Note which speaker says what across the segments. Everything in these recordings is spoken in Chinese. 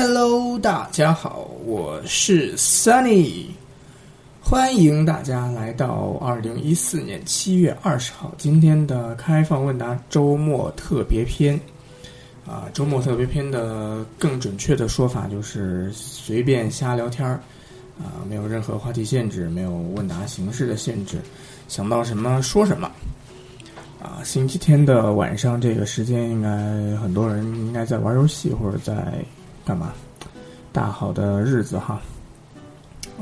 Speaker 1: Hello，大家好，我是 Sunny，欢迎大家来到二零一四年七月二十号今天的开放问答周末特别篇。啊，周末特别篇的更准确的说法就是随便瞎聊天儿，啊，没有任何话题限制，没有问答形式的限制，想到什么说什么。啊，星期天的晚上这个时间，应该很多人应该在玩游戏或者在干嘛？大好的日子哈，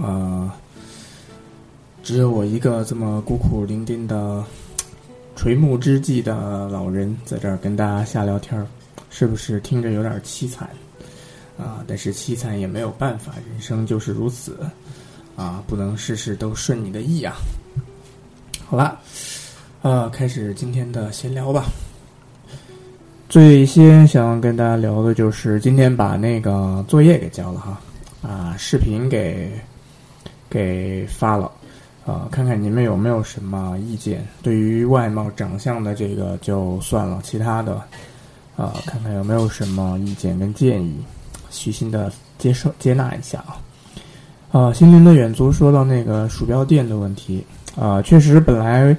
Speaker 1: 呃，只有我一个这么孤苦伶仃的垂暮之际的老人在这儿跟大家瞎聊天儿。是不是听着有点凄惨啊？但是凄惨也没有办法，人生就是如此啊，不能事事都顺你的意啊。好了，呃，开始今天的闲聊吧。最先想跟大家聊的就是今天把那个作业给交了哈，啊，视频给给发了，啊，看看你们有没有什么意见。对于外貌长相的这个就算了，其他的。啊，看看有没有什么意见跟建议，虚心的接受接纳一下啊。啊，心灵的远足说到那个鼠标垫的问题啊，确实本来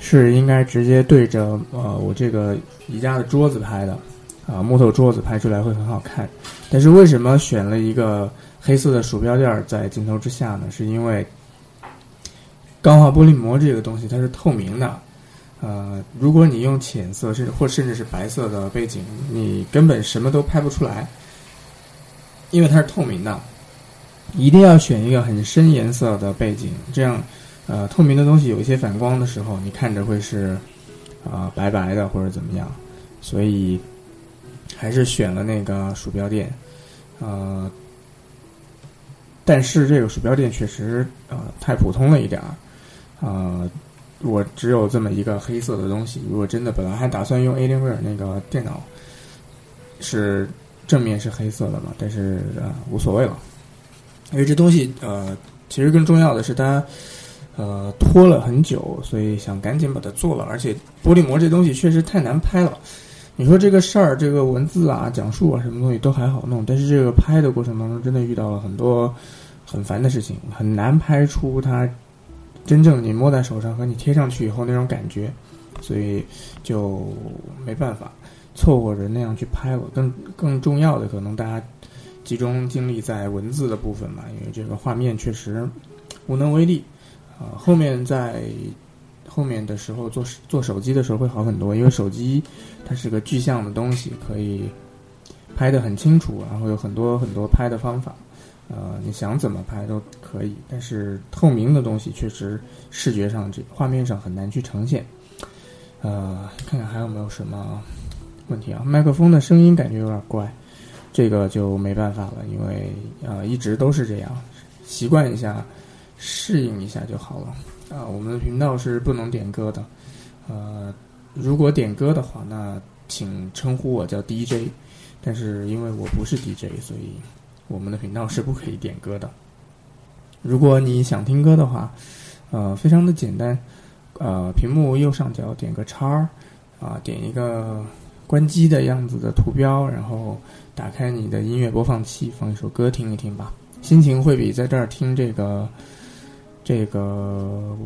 Speaker 1: 是应该直接对着呃我这个宜家的桌子拍的啊，木头桌子拍出来会很好看。但是为什么选了一个黑色的鼠标垫在镜头之下呢？是因为钢化玻璃膜这个东西它是透明的。呃，如果你用浅色甚至或甚至是白色的背景，你根本什么都拍不出来，因为它是透明的。一定要选一个很深颜色的背景，这样，呃，透明的东西有一些反光的时候，你看着会是啊白白的或者怎么样。所以还是选了那个鼠标垫，呃，但是这个鼠标垫确实呃太普通了一点儿，啊。我只有这么一个黑色的东西。如果真的本来还打算用 Alienware 那个电脑，是正面是黑色的嘛？但是啊，无所谓了，因为这东西呃，其实更重要的是它呃拖了很久，所以想赶紧把它做了。而且玻璃膜这东西确实太难拍了。你说这个事儿，这个文字啊、讲述啊什么东西都还好弄，但是这个拍的过程当中，真的遇到了很多很烦的事情，很难拍出它。真正你摸在手上和你贴上去以后那种感觉，所以就没办法凑合着那样去拍了。更更重要的，可能大家集中精力在文字的部分吧，因为这个画面确实无能为力。啊，后面在后面的时候做做手机的时候会好很多，因为手机它是个具象的东西，可以拍得很清楚，然后有很多很多拍的方法。呃，你想怎么拍都可以，但是透明的东西确实视觉上这画面上很难去呈现。呃，看看还有没有什么问题啊？麦克风的声音感觉有点怪，这个就没办法了，因为呃一直都是这样，习惯一下，适应一下就好了。啊，我们的频道是不能点歌的，呃，如果点歌的话，那请称呼我叫 DJ，但是因为我不是 DJ，所以。我们的频道是不可以点歌的。如果你想听歌的话，呃，非常的简单，呃，屏幕右上角点个叉儿，啊，点一个关机的样子的图标，然后打开你的音乐播放器，放一首歌听一听吧，心情会比在这儿听这个这个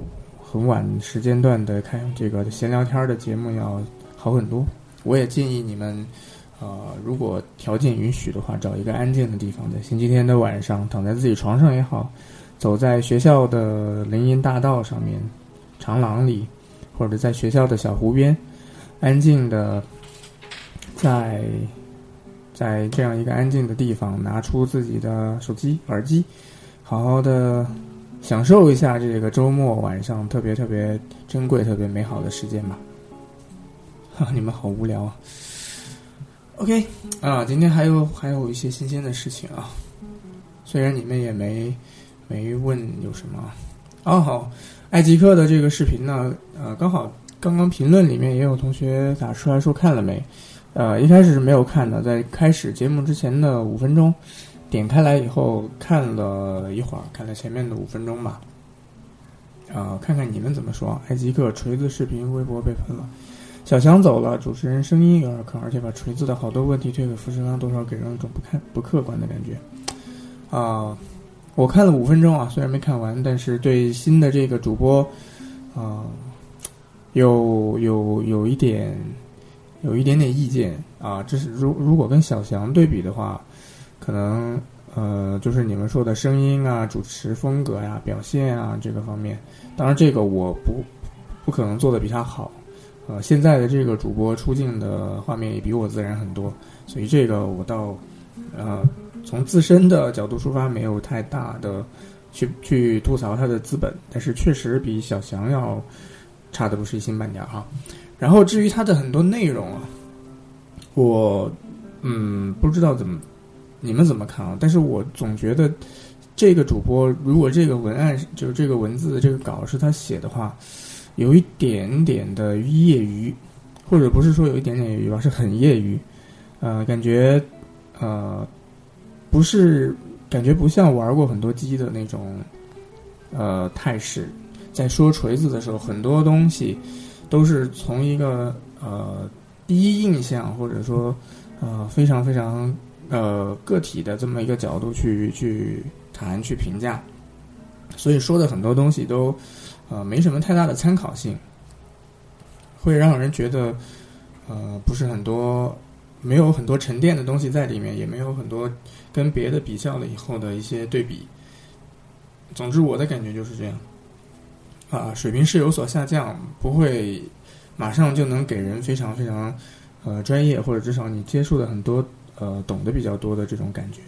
Speaker 1: 很晚时间段的开这个闲聊天的节目要好很多。我也建议你们。呃，如果条件允许的话，找一个安静的地方，在星期天的晚上，躺在自己床上也好，走在学校的林荫大道上面、长廊里，或者在学校的小湖边，安静的在在这样一个安静的地方，拿出自己的手机、耳机，好好的享受一下这个周末晚上特别特别珍贵、特别美好的时间吧。哈，你们好无聊啊！OK，啊，今天还有还有一些新鲜的事情啊，虽然你们也没没问有什么，哦好，艾吉克的这个视频呢，呃，刚好刚刚评论里面也有同学打出来说看了没，呃，一开始是没有看的，在开始节目之前的五分钟，点开来以后看了一会儿，看了前面的五分钟吧，啊，看看你们怎么说，埃及克锤子视频微博被喷了。小翔走了，主持人声音有点坑，而且把锤子的好多问题推给富士康，多少给人一种不看不客观的感觉。啊，我看了五分钟啊，虽然没看完，但是对新的这个主播，啊，有有有一点有一点点意见啊。这是如如果跟小翔对比的话，可能呃，就是你们说的声音啊、主持风格呀、表现啊这个方面，当然这个我不不可能做的比他好。呃，现在的这个主播出镜的画面也比我自然很多，所以这个我倒，呃，从自身的角度出发，没有太大的去去吐槽他的资本，但是确实比小翔要差的不是一星半点哈。然后至于他的很多内容啊，我嗯不知道怎么你们怎么看啊？但是我总觉得这个主播如果这个文案就是这个文字的这个稿是他写的话。有一点点的业余，或者不是说有一点点业余吧，是很业余，呃，感觉，呃，不是感觉不像玩过很多机的那种，呃，态势。在说锤子的时候，很多东西都是从一个呃第一印象，或者说呃非常非常呃个体的这么一个角度去去谈去评价，所以说的很多东西都。呃，没什么太大的参考性，会让人觉得，呃，不是很多，没有很多沉淀的东西在里面，也没有很多跟别的比较了以后的一些对比。总之，我的感觉就是这样，啊，水平是有所下降，不会马上就能给人非常非常呃专业，或者至少你接触的很多呃懂得比较多的这种感觉，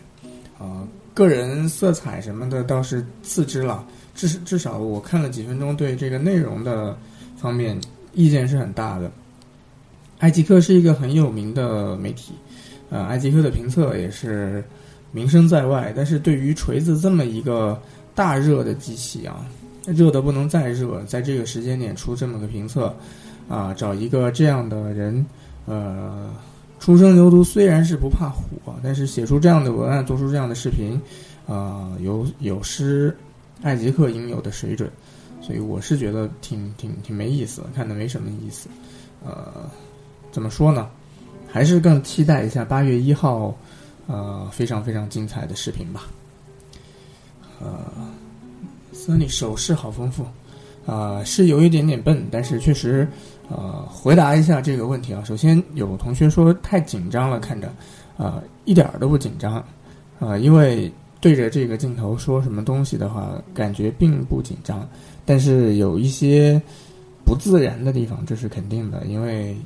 Speaker 1: 啊，个人色彩什么的倒是次之了。至至少我看了几分钟，对这个内容的方面意见是很大的。爱极客是一个很有名的媒体，呃，爱极客的评测也是名声在外。但是对于锤子这么一个大热的机器啊，热的不能再热，在这个时间点出这么个评测，啊，找一个这样的人，呃，初生牛犊虽然是不怕虎，但是写出这样的文案，做出这样的视频，啊，有有失。艾吉克应有的水准，所以我是觉得挺挺挺没意思，看的没什么意思。呃，怎么说呢？还是更期待一下八月一号，呃，非常非常精彩的视频吧。呃，Sunny 手势好丰富，啊，是有一点点笨，但是确实，呃，回答一下这个问题啊。首先有同学说太紧张了，看着，啊，一点儿都不紧张，啊，因为。对着这个镜头说什么东西的话，感觉并不紧张，但是有一些不自然的地方，这是肯定的，因为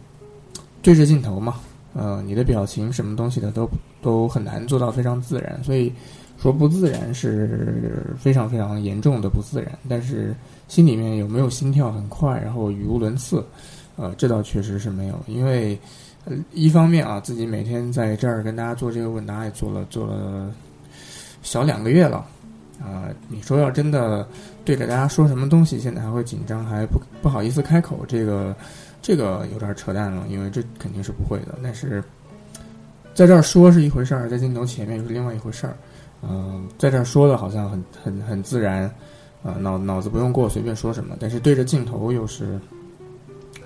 Speaker 1: 对着镜头嘛，呃，你的表情什么东西的都都很难做到非常自然，所以说不自然是非常非常严重的不自然。但是心里面有没有心跳很快，然后语无伦次，呃，这倒确实是没有，因为呃一方面啊，自己每天在这儿跟大家做这个问答也做了做了。小两个月了，啊，你说要真的对着大家说什么东西，现在还会紧张，还不不好意思开口，这个这个有点扯淡了，因为这肯定是不会的。但是在这儿说是一回事儿，在镜头前面又是另外一回事儿。嗯，在这儿说的好像很很很自然，啊，脑脑子不用过，随便说什么。但是对着镜头又是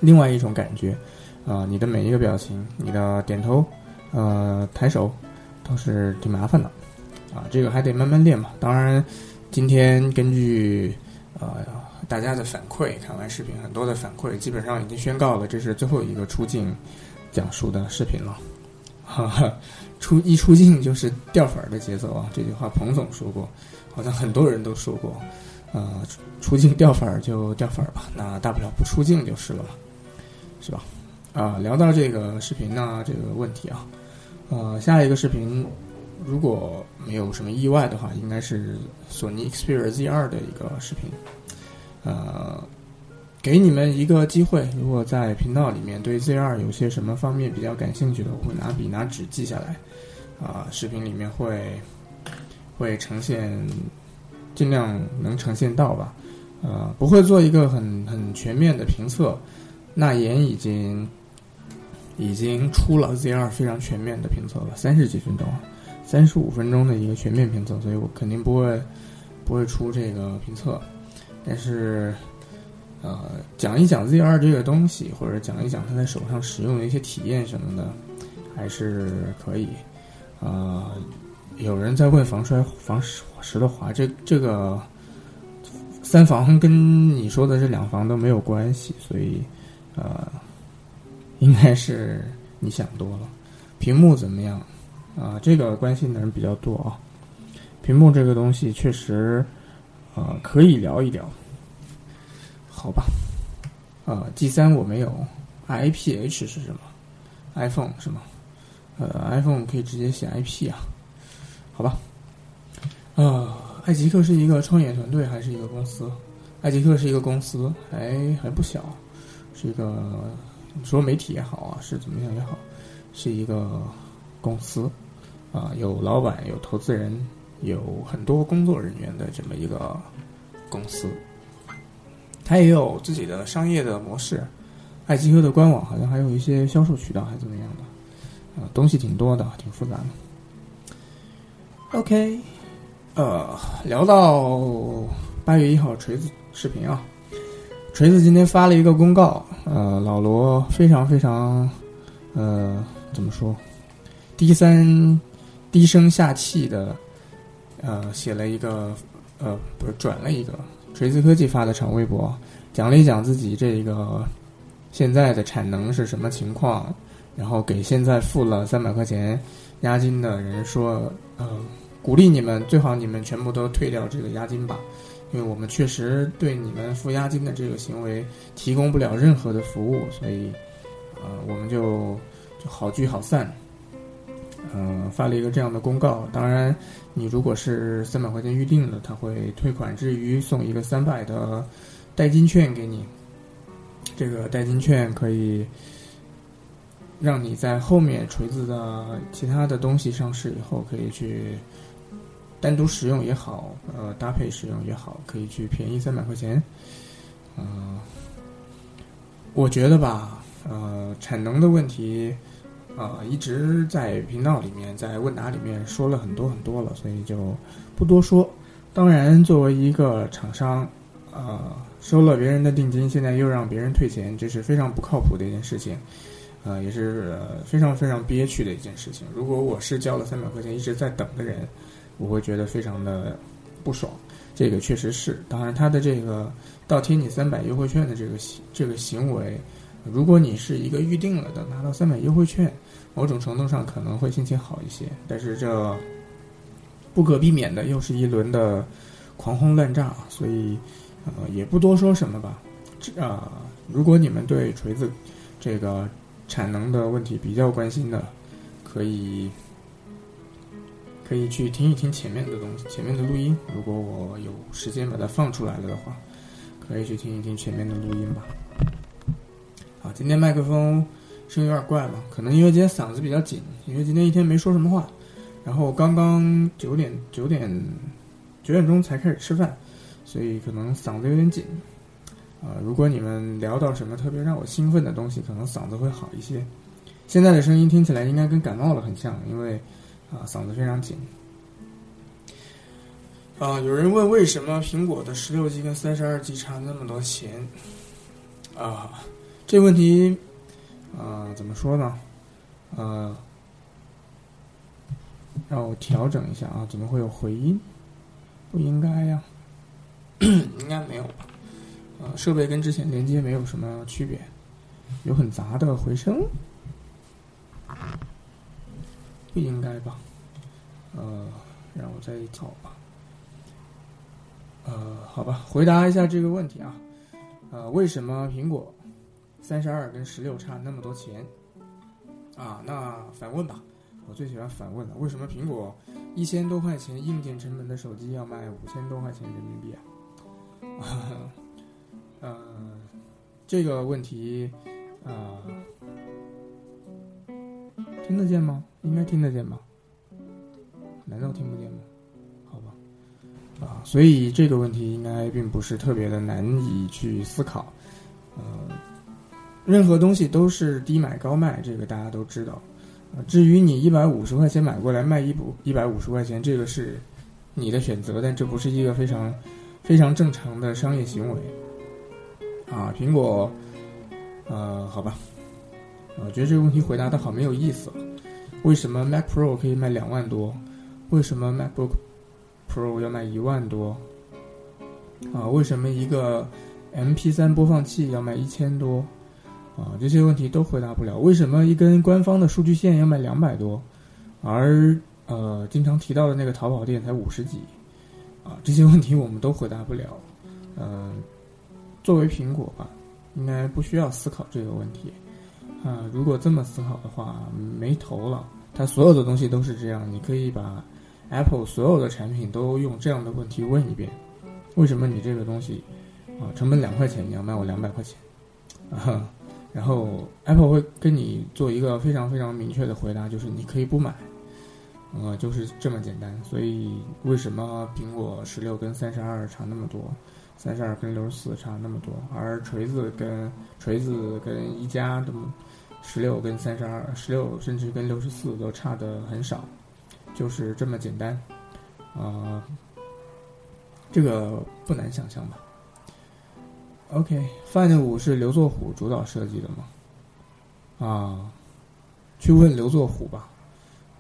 Speaker 1: 另外一种感觉，啊，你的每一个表情，你的点头，呃，抬手，都是挺麻烦的。啊，这个还得慢慢练嘛。当然，今天根据呃大家的反馈，看完视频很多的反馈，基本上已经宣告了这是最后一个出镜讲述的视频了。哈哈，出一出镜就是掉粉儿的节奏啊！这句话彭总说过，好像很多人都说过。呃，出镜掉粉儿就掉粉儿吧，那大不了不出镜就是了嘛，是吧？啊，聊到这个视频呢，这个问题啊，呃，下一个视频。如果没有什么意外的话，应该是索尼 Xperia Z2 的一个视频。呃，给你们一个机会，如果在频道里面对 Z2 有些什么方面比较感兴趣的，我会拿笔拿纸记下来。啊，视频里面会会呈现，尽量能呈现到吧。呃，不会做一个很很全面的评测。那言已经已经出了 Z2 非常全面的评测了，三十几分钟。三十五分钟的一个全面评测，所以我肯定不会不会出这个评测。但是呃，讲一讲 Z 二这个东西，或者讲一讲他在手上使用的一些体验什么的，还是可以。啊，有人在问防摔防石的滑，这这个三防跟你说的这两防都没有关系，所以呃，应该是你想多了。屏幕怎么样？啊，这个关心的人比较多啊。屏幕这个东西确实，呃，可以聊一聊。好吧，呃，G 三我没有，IPH 是什么？iPhone 是吗？呃，iPhone 可以直接写 IP 啊？好吧，呃，爱极客是一个创业团队还是一个公司？爱极客是一个公司，还还不小，是一个你说媒体也好啊，是怎么样也好，是一个公司啊，有老板，有投资人，有很多工作人员的这么一个公司。它也有自己的商业的模式，爱极客的官网好像还有一些销售渠道，还是怎么样的，啊，东西挺多的，挺复杂的。OK，呃，聊到八月一号锤子视频啊，锤子今天发了一个公告，呃，老罗非常非常，呃，怎么说，低三低声下气的，呃，写了一个，呃，不是转了一个。锤子科技发的长微博，讲了一讲自己这个现在的产能是什么情况，然后给现在付了三百块钱押金的人说，呃，鼓励你们最好你们全部都退掉这个押金吧，因为我们确实对你们付押金的这个行为提供不了任何的服务，所以，呃，我们就就好聚好散。嗯，发了一个这样的公告。当然，你如果是三百块钱预定的，他会退款之余送一个三百的代金券给你。这个代金券可以让你在后面锤子的其他的东西上市以后，可以去单独使用也好，呃，搭配使用也好，可以去便宜三百块钱。嗯，我觉得吧，呃，产能的问题。呃，一直在频道里面，在问答里面说了很多很多了，所以就不多说。当然，作为一个厂商，呃，收了别人的定金，现在又让别人退钱，这是非常不靠谱的一件事情，呃，也是非常非常憋屈的一件事情。如果我是交了三百块钱一直在等的人，我会觉得非常的不爽。这个确实是，当然他的这个倒贴你三百优惠券的这个这个行为。如果你是一个预定了的，拿到三百优惠券，某种程度上可能会心情好一些。但是这不可避免的又是一轮的狂轰滥炸，所以呃也不多说什么吧。这啊，如果你们对锤子这个产能的问题比较关心的，可以可以去听一听前面的东西，前面的录音。如果我有时间把它放出来了的话，可以去听一听前面的录音吧。啊，今天麦克风声音有点怪吧？可能因为今天嗓子比较紧，因为今天一天没说什么话，然后刚刚九点九点九点钟才开始吃饭，所以可能嗓子有点紧。啊，如果你们聊到什么特别让我兴奋的东西，可能嗓子会好一些。现在的声音听起来应该跟感冒了很像，因为啊嗓子非常紧。啊，有人问为什么苹果的十六 G 跟三十二 G 差那么多钱？啊。这问题，啊，怎么说呢？呃，让我调整一下啊，怎么会有回音？不应该呀，应该没有吧？呃，设备跟之前连接没有什么区别，有很杂的回声，不应该吧？呃，让我再找吧。呃，好吧，回答一下这个问题啊，呃，为什么苹果？三十二跟十六差那么多钱，啊，那反问吧，我最喜欢反问了。为什么苹果一千多块钱硬件成本的手机要卖五千多块钱人民币啊？呃，这个问题啊，听得见吗？应该听得见吧？难道听不见吗？好吧，啊，所以这个问题应该并不是特别的难以去思考，呃。任何东西都是低买高卖，这个大家都知道。至于你一百五十块钱买过来卖一补一百五十块钱，这个是你的选择，但这不是一个非常非常正常的商业行为。啊，苹果，呃，好吧，我觉得这个问题回答的好没有意思。为什么 Mac Pro 可以卖两万多？为什么 MacBook Pro 要卖一万多？啊，为什么一个 MP3 播放器要卖一千多？啊，这些问题都回答不了。为什么一根官方的数据线要卖两百多，而呃经常提到的那个淘宝店才五十几？啊，这些问题我们都回答不了。嗯。作为苹果吧，应该不需要思考这个问题，啊，如果这么思考的话，没头了。它所有的东西都是这样，你可以把 Apple 所有的产品都用这样的问题问一遍：为什么你这个东西啊成本两块钱，你要卖我两百块钱？啊，然后 Apple 会跟你做一个非常非常明确的回答，就是你可以不买，呃，就是这么简单。所以为什么苹果十六跟三十二差那么多？三十二跟六十四差那么多，而锤子跟锤子跟一加的十六跟三十二，十六甚至跟六十四都差的很少，就是这么简单，啊，这个不难想象吧。？OK，Find 五是刘作虎主导设计的吗？啊，去问刘作虎吧，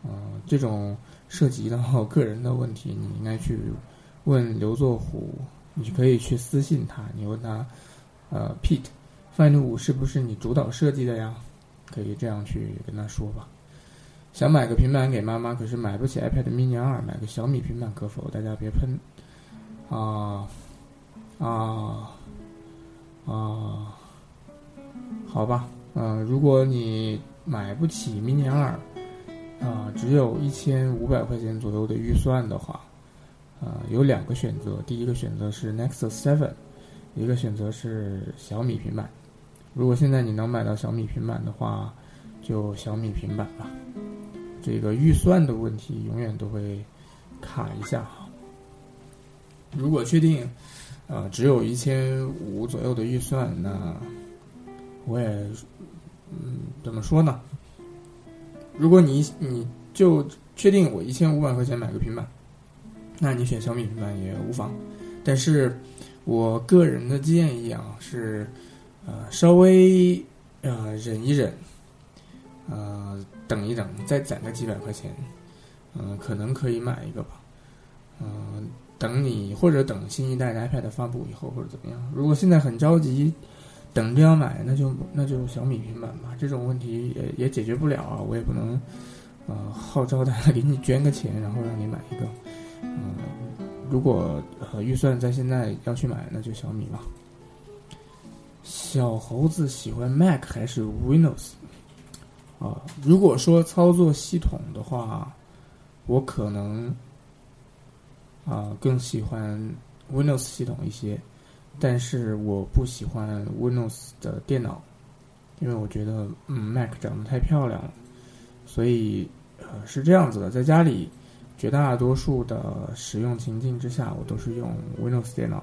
Speaker 1: 嗯，这种涉及到个人的问题，你应该去问刘作虎。你可以去私信他，你问他，呃，Pete，Find 五是不是你主导设计的呀？可以这样去跟他说吧。想买个平板给妈妈，可是买不起 iPad mini 二，买个小米平板可否？大家别喷。啊啊啊！好吧，嗯，如果你买不起 mini 二，啊，只有一千五百块钱左右的预算的话。啊，有两个选择，第一个选择是 Nexus Seven，一个选择是小米平板。如果现在你能买到小米平板的话，就小米平板吧。这个预算的问题永远都会卡一下。如果确定，呃，只有一千五左右的预算，那我也，嗯，怎么说呢？如果你你就确定我一千五百块钱买个平板。那你选小米平板也无妨，但是我个人的建议啊是，呃，稍微呃忍一忍，呃等一等，再攒个几百块钱，嗯，可能可以买一个吧，嗯，等你或者等新一代的 iPad 发布以后或者怎么样。如果现在很着急，等着要买，那就那就小米平板吧。这种问题也也解决不了啊，我也不能呃号召大家给你捐个钱，然后让你买一个。嗯，如果呃预算在现在要去买，那就小米了。小猴子喜欢 Mac 还是 Windows？啊，如果说操作系统的话，我可能啊更喜欢 Windows 系统一些，但是我不喜欢 Windows 的电脑，因为我觉得嗯 Mac 长得太漂亮了，所以呃是这样子的，在家里。绝大多数的使用情境之下，我都是用 Windows 电脑。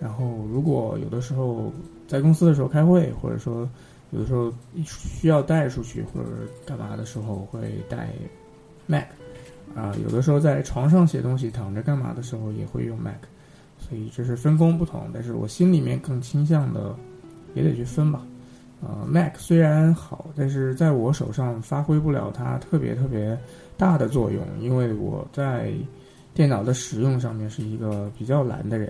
Speaker 1: 然后，如果有的时候在公司的时候开会，或者说有的时候需要带出去或者干嘛的时候，会带 Mac。啊，有的时候在床上写东西、躺着干嘛的时候，也会用 Mac。所以这是分工不同，但是我心里面更倾向的，也得去分吧。呃，Mac 虽然好，但是在我手上发挥不了它特别特别大的作用，因为我在电脑的使用上面是一个比较懒的人，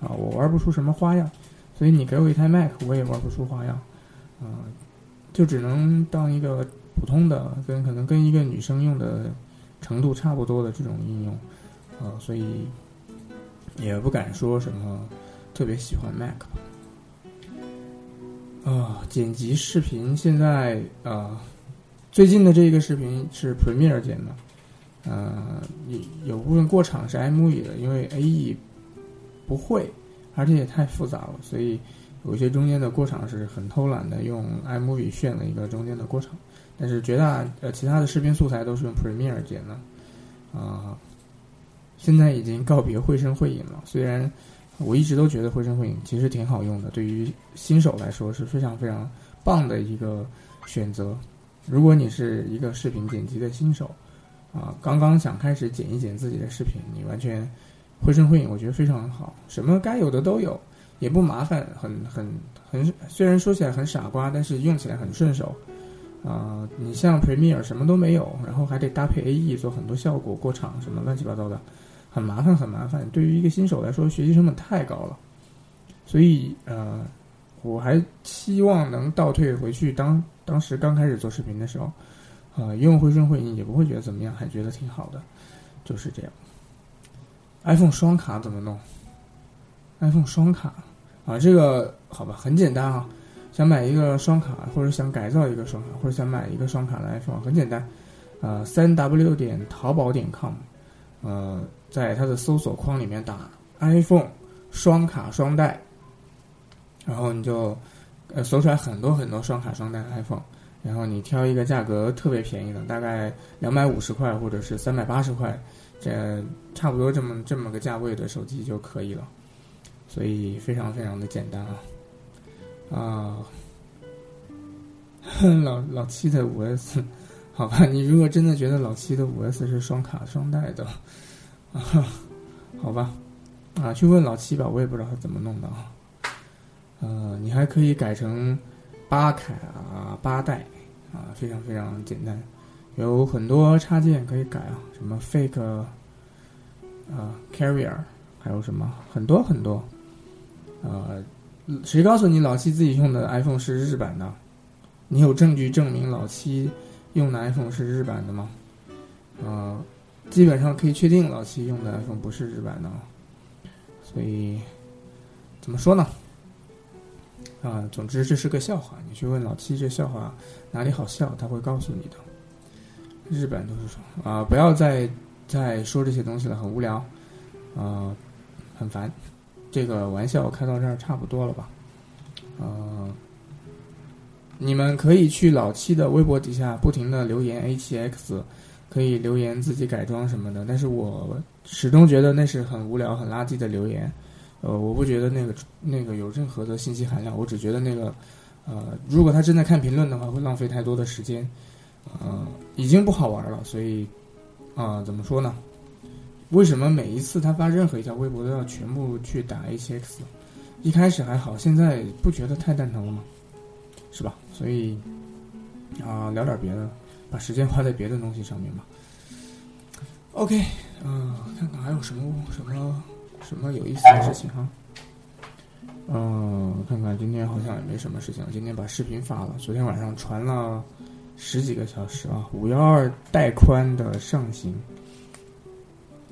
Speaker 1: 啊，我玩不出什么花样，所以你给我一台 Mac，我也玩不出花样，啊，就只能当一个普通的，跟可能跟一个女生用的程度差不多的这种应用，啊，所以也不敢说什么特别喜欢 Mac。啊，剪辑视频现在啊，最近的这个视频是 Premiere 剪的，呃，有有部分过场是 iMovie 的，因为 AE 不会，而且也太复杂了，所以有些中间的过场是很偷懒的，用 iMovie 炫了一个中间的过场，但是绝大呃其他的视频素材都是用 Premiere 剪的，啊，现在已经告别绘声绘影了，虽然。我一直都觉得绘声绘影其实挺好用的，对于新手来说是非常非常棒的一个选择。如果你是一个视频剪辑的新手，啊，刚刚想开始剪一剪自己的视频，你完全绘声绘影，我觉得非常好，什么该有的都有，也不麻烦，很很很，虽然说起来很傻瓜，但是用起来很顺手。啊，你像 Premiere 什么都没有，然后还得搭配 AE 做很多效果、过场什么乱七八糟的，很麻烦很麻烦。对于一个新手来说，学习成本太高了。所以呃，我还希望能倒退回去，当当时刚开始做视频的时候，啊，用绘声会影也不会觉得怎么样，还觉得挺好的，就是这样。iPhone 双卡怎么弄？iPhone 双卡啊，这个好吧，很简单啊。想买一个双卡，或者想改造一个双卡，或者想买一个双卡的 iPhone，很简单，呃，三 W 点淘宝点 com，呃，在它的搜索框里面打 iPhone 双卡双待，然后你就呃搜出来很多很多双卡双待 iPhone，然后你挑一个价格特别便宜的，大概两百五十块或者是三百八十块，这差不多这么这么个价位的手机就可以了，所以非常非常的简单啊。啊，老老七的五 S，好吧，你如果真的觉得老七的五 S 是双卡双待的，啊，好吧，啊，去问老七吧，我也不知道他怎么弄的啊。呃，你还可以改成八卡八代啊，非常非常简单，有很多插件可以改啊，什么 Fake 啊 Carrier，还有什么很多很多，呃。谁告诉你老七自己用的 iPhone 是日版的？你有证据证明老七用的 iPhone 是日版的吗？啊，基本上可以确定老七用的 iPhone 不是日版的。所以怎么说呢？啊，总之这是个笑话。你去问老七这笑话哪里好笑，他会告诉你的。日版都是说啊，不要再再说这些东西了，很无聊，啊，很烦。这个玩笑开到这儿差不多了吧？呃，你们可以去老七的微博底下不停的留言 A7X，可以留言自己改装什么的，但是我始终觉得那是很无聊、很垃圾的留言。呃，我不觉得那个那个有任何的信息含量，我只觉得那个，呃，如果他真的看评论的话，会浪费太多的时间。呃，已经不好玩了，所以，啊，怎么说呢？为什么每一次他发任何一条微博都要全部去打 A7X？一开始还好，现在不觉得太蛋疼了吗？是吧？所以啊，聊点别的，把时间花在别的东西上面吧。OK，嗯，看看还有什么什么什么有意思的事情哈。嗯，看看今天好像也没什么事情，今天把视频发了，昨天晚上传了十几个小时啊，五幺二带宽的上行。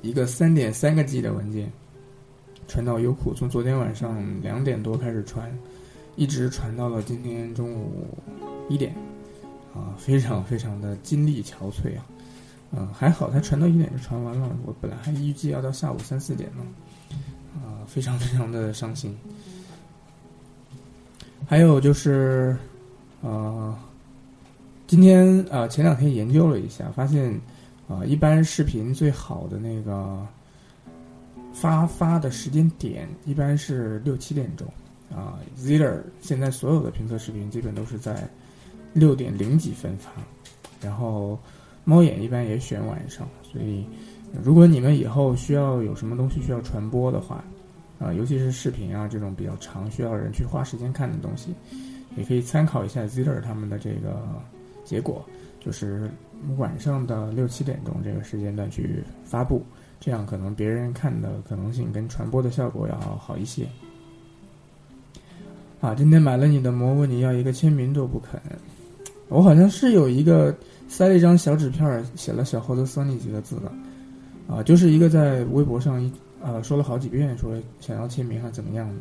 Speaker 1: 一个三点三个 G 的文件传到优酷，从昨天晚上两点多开始传，一直传到了今天中午一点，啊，非常非常的精力憔悴啊，嗯，还好它传到一点就传完了，我本来还预计要到下午三四点呢，啊，非常非常的伤心。还有就是，呃，今天啊，前两天研究了一下，发现。啊，一般视频最好的那个发发的时间点一般是六七点钟啊。Ziller 现在所有的评测视频基本都是在六点零几分发，然后猫眼一般也选晚上。所以，如果你们以后需要有什么东西需要传播的话，啊，尤其是视频啊这种比较长需要人去花时间看的东西，也可以参考一下 Ziller 他们的这个结果，就是。晚上的六七点钟这个时间段去发布，这样可能别人看的可能性跟传播的效果要好一些。啊，今天买了你的膜，问你要一个签名都不肯。我好像是有一个塞了一张小纸片，写了“小猴子 Sony” 几个字的，啊，就是一个在微博上一啊说了好几遍说想要签名啊怎么样的，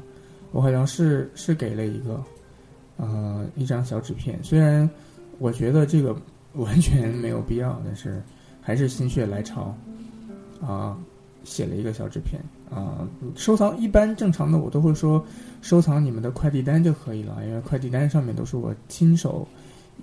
Speaker 1: 我好像是是给了一个，呃，一张小纸片。虽然我觉得这个。完全没有必要，但是还是心血来潮，啊，写了一个小纸片啊，收藏一般正常的我都会说收藏你们的快递单就可以了，因为快递单上面都是我亲手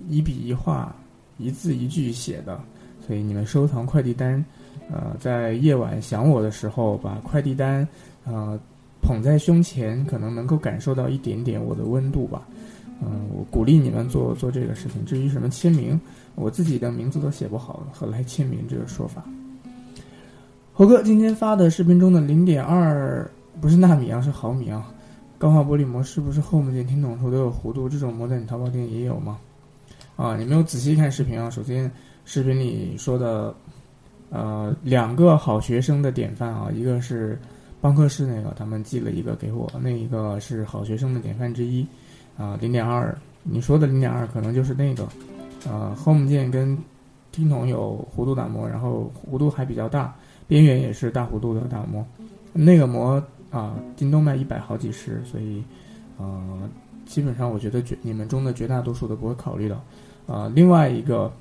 Speaker 1: 一笔一画、一字一句写的，所以你们收藏快递单，呃，在夜晚想我的时候，把快递单啊捧在胸前，可能能够感受到一点点我的温度吧。嗯，我鼓励你们做做这个事情。至于什么签名，我自己的名字都写不好，何来签名这个说法？猴哥今天发的视频中的零点二不是纳米啊，是毫米啊。钢化玻璃膜是不是 Home 键、听筒处都有弧度？这种膜在你淘宝店也有吗？啊，你没有仔细看视频啊。首先，视频里说的，呃，两个好学生的典范啊，一个是邦克士那个，他们寄了一个给我，那一个是好学生的典范之一啊，零点二。你说的零点二可能就是那个，呃，Home 键跟听筒有弧度打磨，然后弧度还比较大，边缘也是大弧度的打磨，那个膜。啊，京东卖一百好几十，所以，呃，基本上我觉得绝你们中的绝大多数都不会考虑的。啊，另外一个，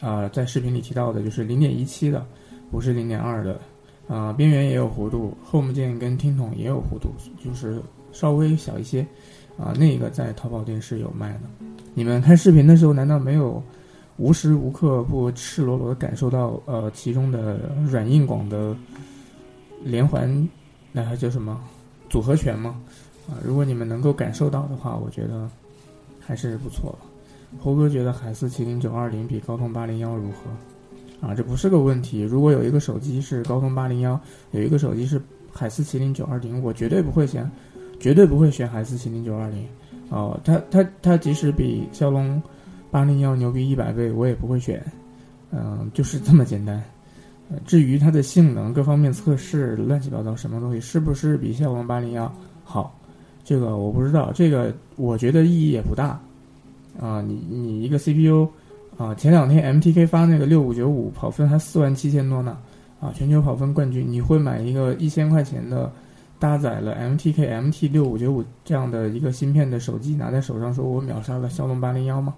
Speaker 1: 啊，在视频里提到的就是零点一七的，不是零点二的，啊，边缘也有弧度，Home 键跟听筒也有弧度，就是稍微小一些，啊，那个在淘宝店是有卖的。你们看视频的时候，难道没有无时无刻不赤裸裸的感受到呃其中的软硬广的连环？那还叫什么组合拳吗？啊，如果你们能够感受到的话，我觉得还是不错的。猴哥觉得海思麒麟九二零比高通八零幺如何？啊，这不是个问题。如果有一个手机是高通八零幺，有一个手机是海思麒麟九二零，我绝对不会选，绝对不会选海思麒麟九二零。哦，它它它即使比骁龙八零幺牛逼一百倍，我也不会选。嗯，就是这么简单。至于它的性能各方面测试乱七八糟什么东西是不是比骁龙八零幺好，这个我不知道，这个我觉得意义也不大。啊，你你一个 CPU，啊，前两天 MTK 发那个六五九五跑分还四万七千多呢，啊，全球跑分冠军，你会买一个一千块钱的搭载了 MTK MT 六五九五这样的一个芯片的手机拿在手上说我秒杀了骁龙八零幺吗？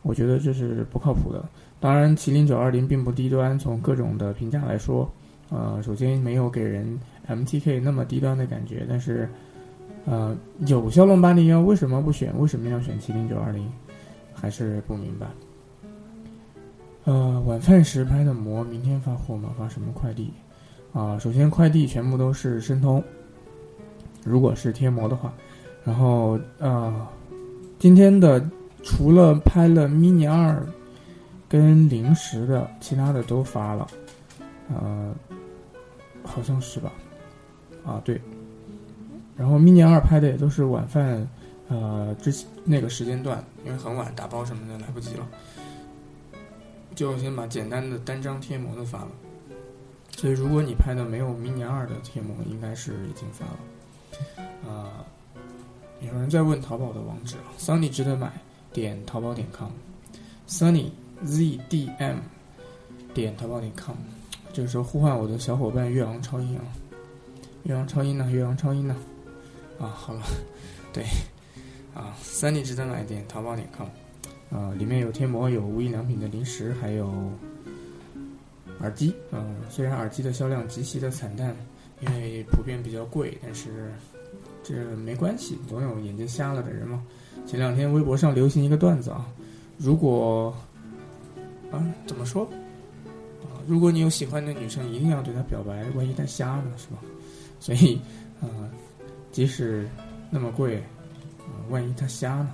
Speaker 1: 我觉得这是不靠谱的。当然，麒麟九二零并不低端，从各种的评价来说，呃，首先没有给人 MTK 那么低端的感觉，但是，呃，有骁龙八零幺，为什么不选？为什么要选麒麟九二零？还是不明白。呃，晚饭时拍的膜，明天发货吗？发什么快递？啊，首先快递全部都是申通，如果是贴膜的话，然后呃，今天的除了拍了 mini 二。跟零食的，其他的都发了，呃，好像是吧，啊对，然后 mini 二拍的也都是晚饭，呃，之前那个时间段，因为很晚打包什么的来不及了，就先把简单的单张贴膜的发了，所以如果你拍的没有 mini 二的贴膜，应该是已经发了，啊，有人在问淘宝的网址，Sunny 值得买，点淘宝点 com，Sunny。zdm 点淘宝点 com，这个时候呼唤我的小伙伴岳阳超音啊，岳阳超音呢？岳阳超音呢？啊，好了，对，啊，三 D 值得买点淘宝点 com，啊，里面有贴膜，有无印良品的零食，还有耳机。嗯，虽然耳机的销量极其的惨淡，因为普遍比较贵，但是这没关系，总有眼睛瞎了的人嘛。前两天微博上流行一个段子啊，如果啊，怎么说？啊，如果你有喜欢的女生，一定要对她表白，万一她瞎呢，是吧？所以，啊，即使那么贵，万一她瞎呢？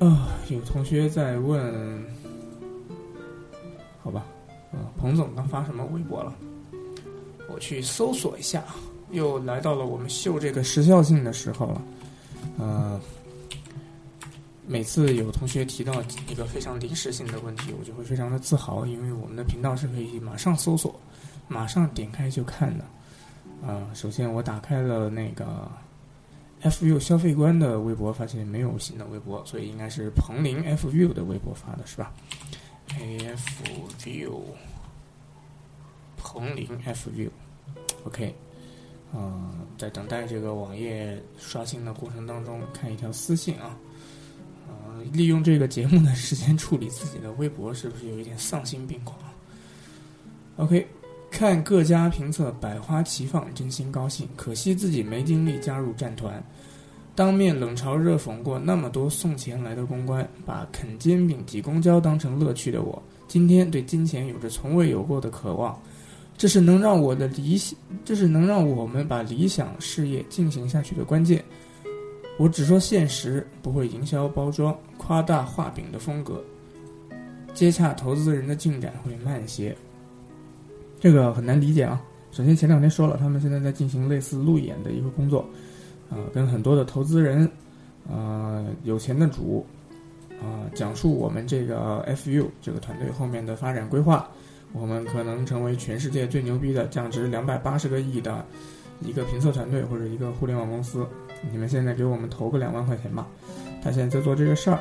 Speaker 1: 啊，有同学在问，好吧，啊，彭总刚发什么微博了？我去搜索一下，又来到了我们秀这个时效性的时候了，呃。每次有同学提到一个非常临时性的问题，我就会非常的自豪，因为我们的频道是可以马上搜索、马上点开就看的。啊，首先我打开了那个 FU 消费观的微博，发现没有新的微博，所以应该是彭林 FU 的微博发的是吧？FU 彭林 FU OK，嗯，在等待这个网页刷新的过程当中，看一条私信啊。利用这个节目的时间处理自己的微博，是不是有一点丧心病狂？OK，看各家评测百花齐放，真心高兴。可惜自己没精力加入战团，当面冷嘲热讽过那么多送钱来的公关，把啃煎饼挤公交当成乐趣的我，今天对金钱有着从未有过的渴望。这是能让我的理想，这是能让我们把理想事业进行下去的关键。我只说现实，不会营销包装、夸大画饼的风格。接洽投资人的进展会慢一些，这个很难理解啊。首先前两天说了，他们现在在进行类似路演的一个工作，啊，跟很多的投资人，啊，有钱的主，啊，讲述我们这个 FU 这个团队后面的发展规划，我们可能成为全世界最牛逼的价值两百八十个亿的一个评测团队或者一个互联网公司，你们现在给我们投个两万块钱吧。他现在在做这个事儿。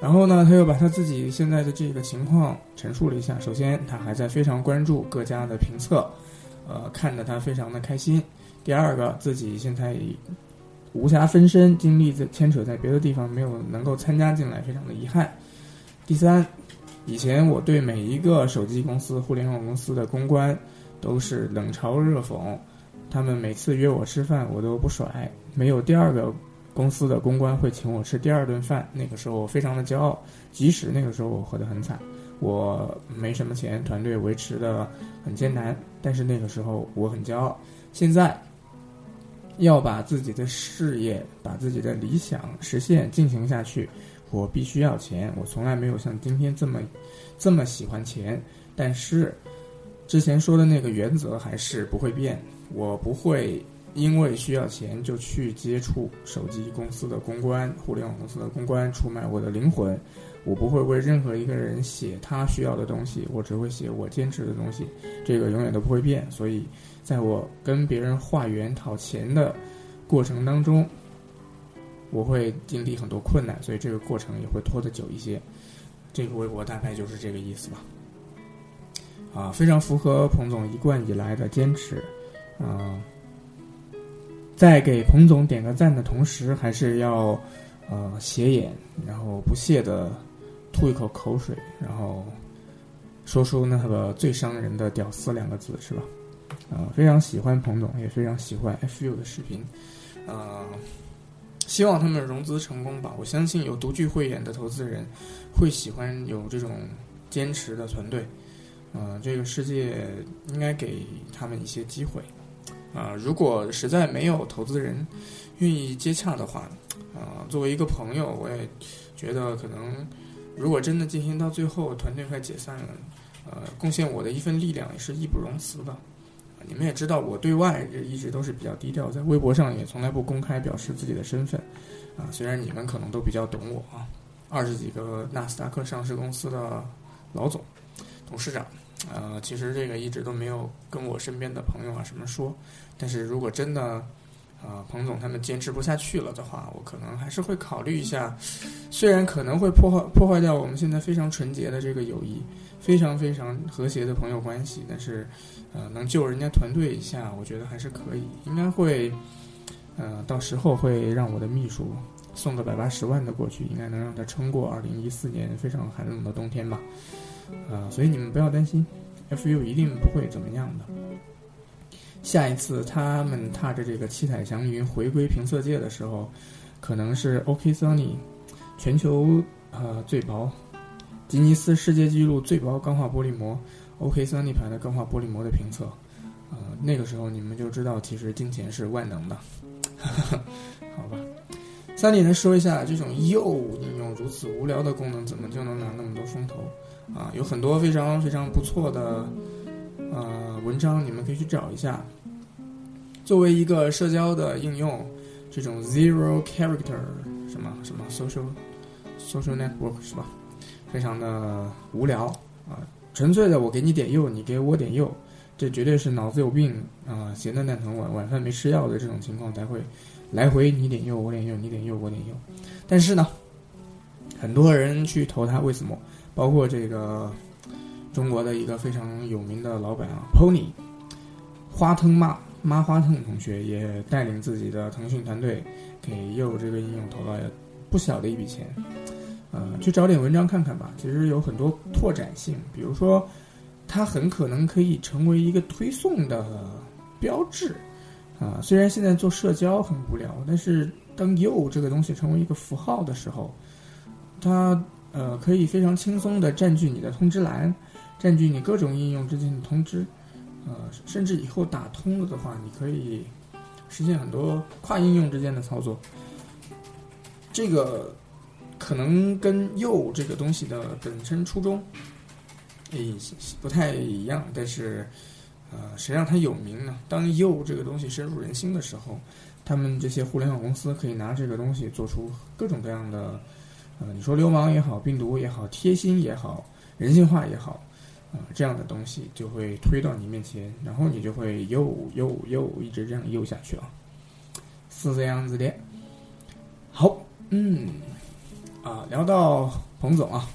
Speaker 1: 然后呢，他又把他自己现在的这个情况陈述了一下。首先，他还在非常关注各家的评测，呃，看得他非常的开心。第二个，自己现在无暇分身，精力在牵扯在别的地方，没有能够参加进来，非常的遗憾。第三，以前我对每一个手机公司、互联网公司的公关都是冷嘲热讽，他们每次约我吃饭，我都不甩，没有第二个。公司的公关会请我吃第二顿饭，那个时候我非常的骄傲，即使那个时候我活得很惨，我没什么钱，团队维持的很艰难，但是那个时候我很骄傲。现在要把自己的事业、把自己的理想实现进行下去，我必须要钱。我从来没有像今天这么这么喜欢钱，但是之前说的那个原则还是不会变，我不会。因为需要钱，就去接触手机公司的公关、互联网公司的公关，出卖我的灵魂。我不会为任何一个人写他需要的东西，我只会写我坚持的东西，这个永远都不会变。所以，在我跟别人化缘讨钱的过程当中，我会经历很多困难，所以这个过程也会拖得久一些。这个微博大概就是这个意思吧。啊，非常符合彭总一贯以来的坚持，啊。在给彭总点个赞的同时，还是要，呃，斜眼，然后不屑的吐一口口水，然后说出那个最伤人的“屌丝”两个字，是吧？啊，非常喜欢彭总，也非常喜欢 FU 的视频，啊，希望他们融资成功吧。我相信有独具慧眼的投资人会喜欢有这种坚持的团队，啊，这个世界应该给他们一些机会。啊，如果实在没有投资人愿意接洽的话，啊，作为一个朋友，我也觉得可能，如果真的进行到最后，团队快解散了，呃，贡献我的一份力量也是义不容辞的。你们也知道，我对外一直都是比较低调，在微博上也从来不公开表示自己的身份。啊，虽然你们可能都比较懂我啊，二十几个纳斯达克上市公司的老总、董事长。呃，其实这个一直都没有跟我身边的朋友啊什么说，但是如果真的，啊，彭总他们坚持不下去了的话，我可能还是会考虑一下，虽然可能会破坏破坏掉我们现在非常纯洁的这个友谊，非常非常和谐的朋友关系，但是，呃，能救人家团队一下，我觉得还是可以，应该会，呃，到时候会让我的秘书送个百八十万的过去，应该能让他撑过二零一四年非常寒冷的冬天吧。啊，所以你们不要担心，FU 一定不会怎么样的。下一次他们踏着这个七彩祥云回归评测界的时候，可能是 OK Sony 全球呃最薄、吉尼斯世界纪录最薄钢化玻璃膜 OK Sony 牌的钢化玻璃膜的评测。呃，那个时候你们就知道，其实金钱是万能的。好吧，三里来说一下这种又应用如此无聊的功能，怎么就能拿那么多风投？啊，有很多非常非常不错的呃文章，你们可以去找一下。作为一个社交的应用，这种 zero character 什么什么 social social network 是吧？非常的无聊啊，纯粹的我给你点右，你给我点右，这绝对是脑子有病啊，闲的蛋疼，晚晚饭没吃药的这种情况才会来回你点右我点右，你点右我点右。但是呢，很多人去投它，为什么？包括这个中国的一个非常有名的老板啊，Pony 花腾妈妈花腾同学也带领自己的腾讯团队给又这个应用投了不小的一笔钱。呃，去找点文章看看吧，其实有很多拓展性，比如说它很可能可以成为一个推送的标志啊。虽然现在做社交很无聊，但是当 You 这个东西成为一个符号的时候，它。呃，可以非常轻松的占据你的通知栏，占据你各种应用之间的通知，呃，甚至以后打通了的话，你可以实现很多跨应用之间的操作。这个可能跟右这个东西的本身初衷，诶，不太一样，但是呃，谁让它有名呢？当 “you” 这个东西深入人心的时候，他们这些互联网公司可以拿这个东西做出各种各样的，呃，你说流氓也好，病毒也好，贴心也好，人性化也好，啊，这样的东西就会推到你面前，然后你就会又又又一直这样又下去啊，是这样子的。好，嗯，啊，聊到彭总啊。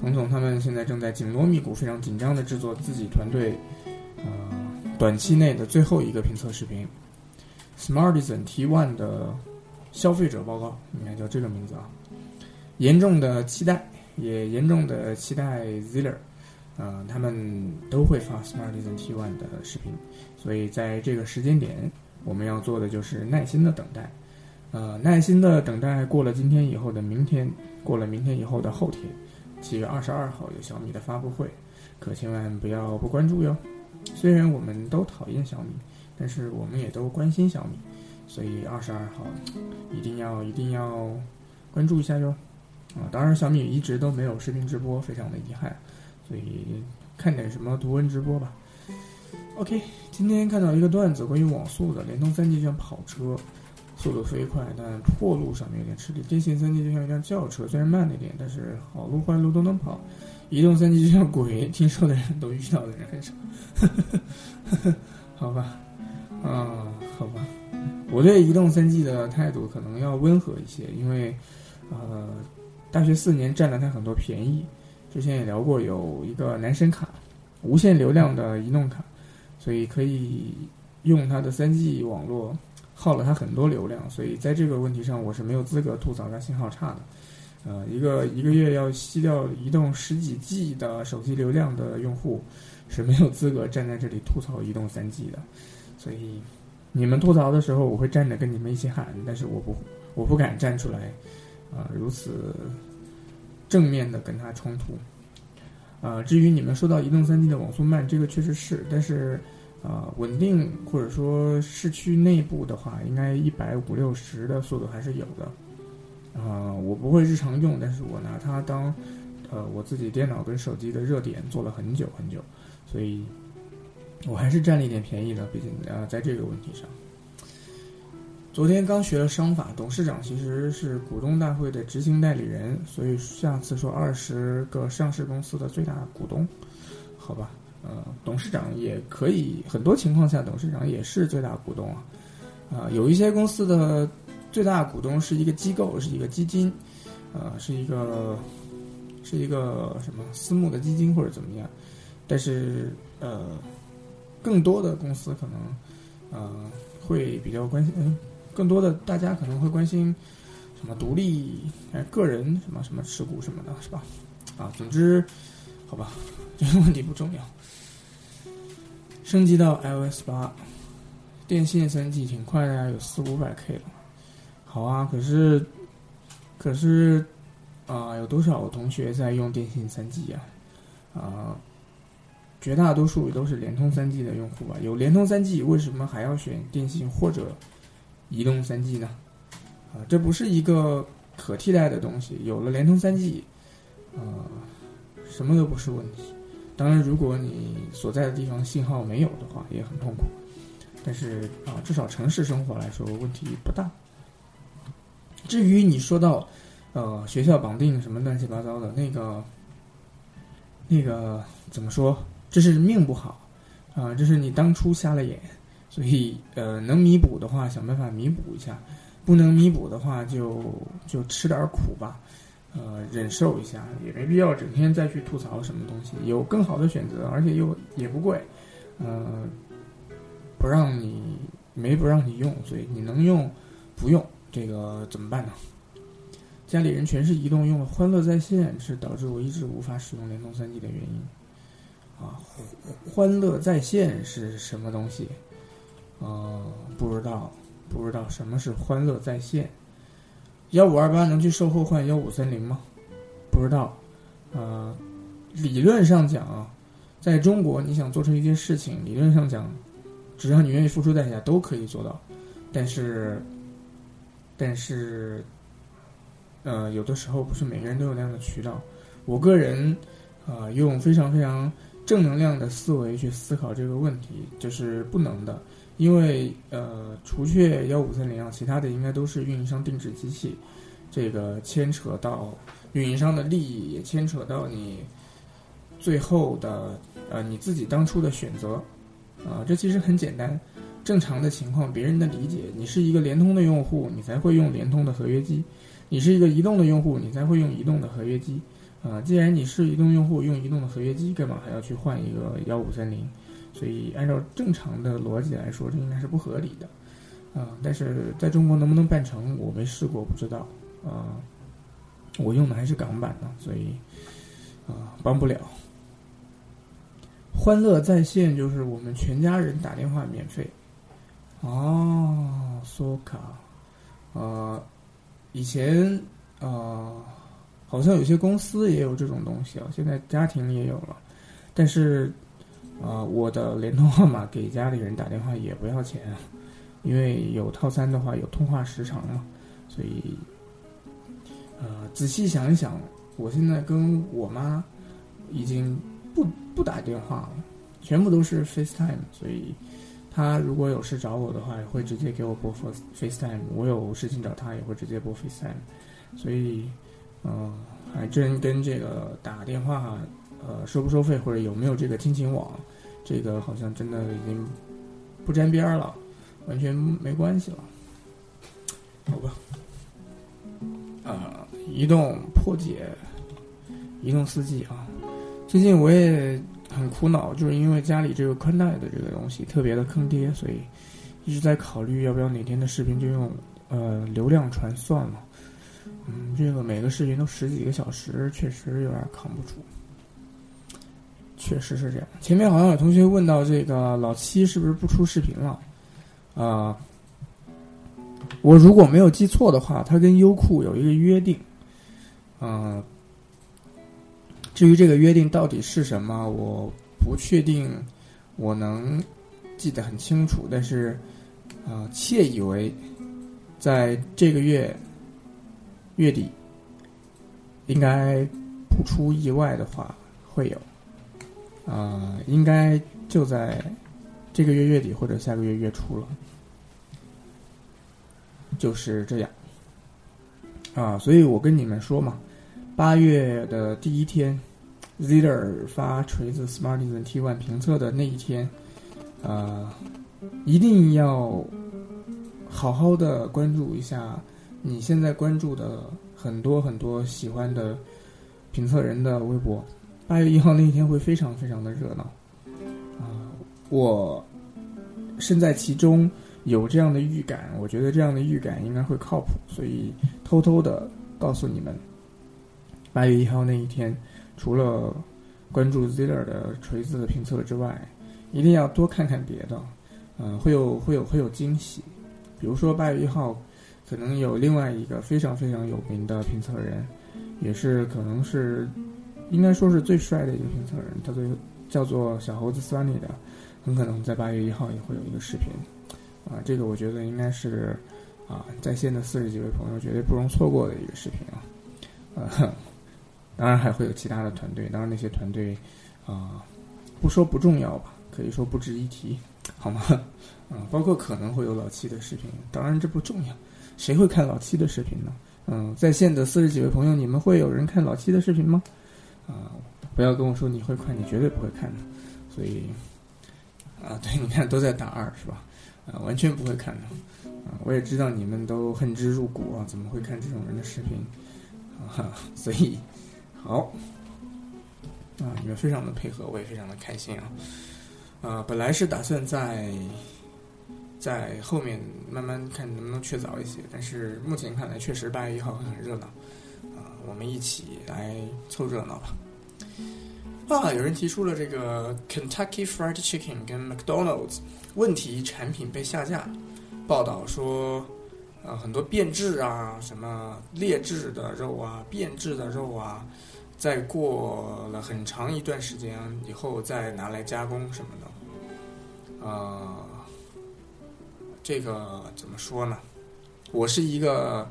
Speaker 1: 彭总他们现在正在紧锣密鼓、非常紧张的制作自己团队，呃，短期内的最后一个评测视频，Smartisan T1 的消费者报告，应该叫这个名字啊。严重的期待，也严重的期待 Ziller，呃，他们都会发 Smartisan T1 的视频，所以在这个时间点，我们要做的就是耐心的等待，呃，耐心的等待过了今天以后的明天，过了明天以后的后天。七月二十二号有小米的发布会，可千万不要不关注哟。虽然我们都讨厌小米，但是我们也都关心小米，所以二十二号一定要一定要关注一下哟。啊，当然小米一直都没有视频直播，非常的遗憾，所以看点什么图文直播吧。OK，今天看到一个段子，关于网速的，联通三 G 就像跑车。速度飞快，但破路上面有点吃力。电信三 G 就像一辆轿车，虽然慢了一点，但是好路坏路都能跑。移动三 G 就像鬼，听说的人都遇到的人很少。好吧，啊，好吧，我对移动三 G 的态度可能要温和一些，因为呃，大学四年占了它很多便宜。之前也聊过，有一个男神卡，无限流量的移动卡，所以可以用它的三 G 网络。耗了它很多流量，所以在这个问题上我是没有资格吐槽它信号差的。呃，一个一个月要吸掉移动十几 G 的手机流量的用户是没有资格站在这里吐槽移动三 G 的。所以你们吐槽的时候，我会站着跟你们一起喊，但是我不我不敢站出来啊，如此正面的跟他冲突。啊，至于你们说到移动三 G 的网速慢，这个确实是，但是。啊，稳定或者说市区内部的话，应该一百五六十的速度还是有的。啊，我不会日常用，但是我拿它当，呃，我自己电脑跟手机的热点做了很久很久，所以我还是占了一点便宜的。毕竟啊，在这个问题上，昨天刚学了商法，董事长其实是股东大会的执行代理人，所以下次说二十个上市公司的最大股东，好吧。呃，董事长也可以，很多情况下董事长也是最大股东啊。啊，有一些公司的最大股东是一个机构，是一个基金，呃，是一个是一个什么私募的基金或者怎么样。但是呃，更多的公司可能呃会比较关心，嗯，更多的大家可能会关心什么独立哎个人什么什么持股什么的，是吧？啊，总之，好吧，这个问题不重要。升级到 iOS 八，电信三 G 挺快的呀，有四五百 K 了。好啊，可是，可是，啊，有多少同学在用电信三 G 呀？啊，绝大多数都是联通三 G 的用户吧？有联通三 G，为什么还要选电信或者移动三 G 呢？啊，这不是一个可替代的东西。有了联通三 G，啊，什么都不是问题。当然，如果你所在的地方信号没有的话，也很痛苦。但是啊，至少城市生活来说问题不大。至于你说到，呃，学校绑定什么乱七八糟的那个，那个怎么说？这是命不好啊，这是你当初瞎了眼。所以呃，能弥补的话，想办法弥补一下；不能弥补的话，就就吃点苦吧。呃，忍受一下也没必要整天再去吐槽什么东西，有更好的选择，而且又也不贵，呃，不让你没不让你用，所以你能用不用这个怎么办呢？家里人全是移动，用了欢乐在线是导致我一直无法使用联通三 G 的原因。啊，欢乐在线是什么东西？呃，不知道，不知道什么是欢乐在线。幺五二八能去售后换幺五三零吗？不知道。呃，理论上讲啊，在中国你想做成一件事情，理论上讲，只要你愿意付出代价，都可以做到。但是，但是，呃，有的时候不是每个人都有那样的渠道。我个人啊，用非常非常正能量的思维去思考这个问题，就是不能的。因为呃，除却幺五三零啊，其他的应该都是运营商定制机器，这个牵扯到运营商的利益，也牵扯到你最后的呃你自己当初的选择啊。这其实很简单，正常的情况，别人的理解，你是一个联通的用户，你才会用联通的合约机；你是一个移动的用户，你才会用移动的合约机。啊，既然你是移动用户，用移动的合约机，干嘛还要去换一个幺五三零？所以按照正常的逻辑来说，这应该是不合理的。啊，但是在中国能不能办成，我没试过，不知道。啊，我用的还是港版的，所以啊，帮不了。欢乐在线就是我们全家人打电话免费。哦，苏卡，呃，以前啊。好像有些公司也有这种东西啊，现在家庭也有了，但是，啊，我的联通号码给家里人打电话也不要钱，因为有套餐的话有通话时长嘛，所以，呃，仔细想一想，我现在跟我妈已经不不打电话了，全部都是 FaceTime，所以她如果有事找我的话，会直接给我拨 FaceTime，我有事情找她也会直接拨 FaceTime，所以。嗯，还真跟这个打电话，呃，收不收费或者有没有这个亲情网，这个好像真的已经不沾边儿了，完全没关系了。好吧，啊，移动破解，移动四 G 啊，最近我也很苦恼，就是因为家里这个宽带的这个东西特别的坑爹，所以一直在考虑要不要哪天的视频就用呃流量传算了。嗯，这个每个视频都十几个小时，确实有点扛不住。确实是这样。前面好像有同学问到这个老七是不是不出视频了？啊，我如果没有记错的话，他跟优酷有一个约定。嗯，至于这个约定到底是什么，我不确定，我能记得很清楚。但是，啊，窃以为在这个月。月底，应该不出意外的话会有，啊，应该就在这个月月底或者下个月月初了，就是这样，啊，所以我跟你们说嘛，八月的第一天 z e r 发锤子 Smartisan T1 评测的那一天，啊，一定要好好的关注一下。你现在关注的很多很多喜欢的评测人的微博，八月一号那一天会非常非常的热闹，啊，我身在其中，有这样的预感，我觉得这样的预感应该会靠谱，所以偷偷的告诉你们，八月一号那一天，除了关注 Ziller 的锤子的评测之外，一定要多看看别的，嗯，会有会有会有惊喜，比如说八月一号。可能有另外一个非常非常有名的评测人，也是可能是应该说是最帅的一个评测人，他做叫做小猴子 Sunny 的，很可能在八月一号也会有一个视频，啊，这个我觉得应该是啊在线的四十几位朋友绝对不容错过的一个视频啊，啊，当然还会有其他的团队，当然那些团队啊不说不重要吧，可以说不值一提，好吗？啊，包括可能会有老七的视频，当然这不重要。谁会看老七的视频呢？嗯，在线的四十几位朋友，你们会有人看老七的视频吗？啊，不要跟我说你会看，你绝对不会看的。所以，啊，对，你看都在打二是吧？啊，完全不会看的。啊，我也知道你们都恨之入骨啊，怎么会看这种人的视频？啊，所以，好，啊，你们非常的配合，我也非常的开心啊。啊，本来是打算在。在后面慢慢看能不能确早一些，但是目前看来确实八月一号会很热闹，我们一起来凑热闹吧。啊，有人提出了这个 Kentucky Fried Chicken 跟 McDonald's 问题产品被下架，报道说，呃，很多变质啊，什么劣质的肉啊，变质的肉啊，再过了很长一段时间以后再拿来加工什么的，啊。这个怎么说呢？我是一个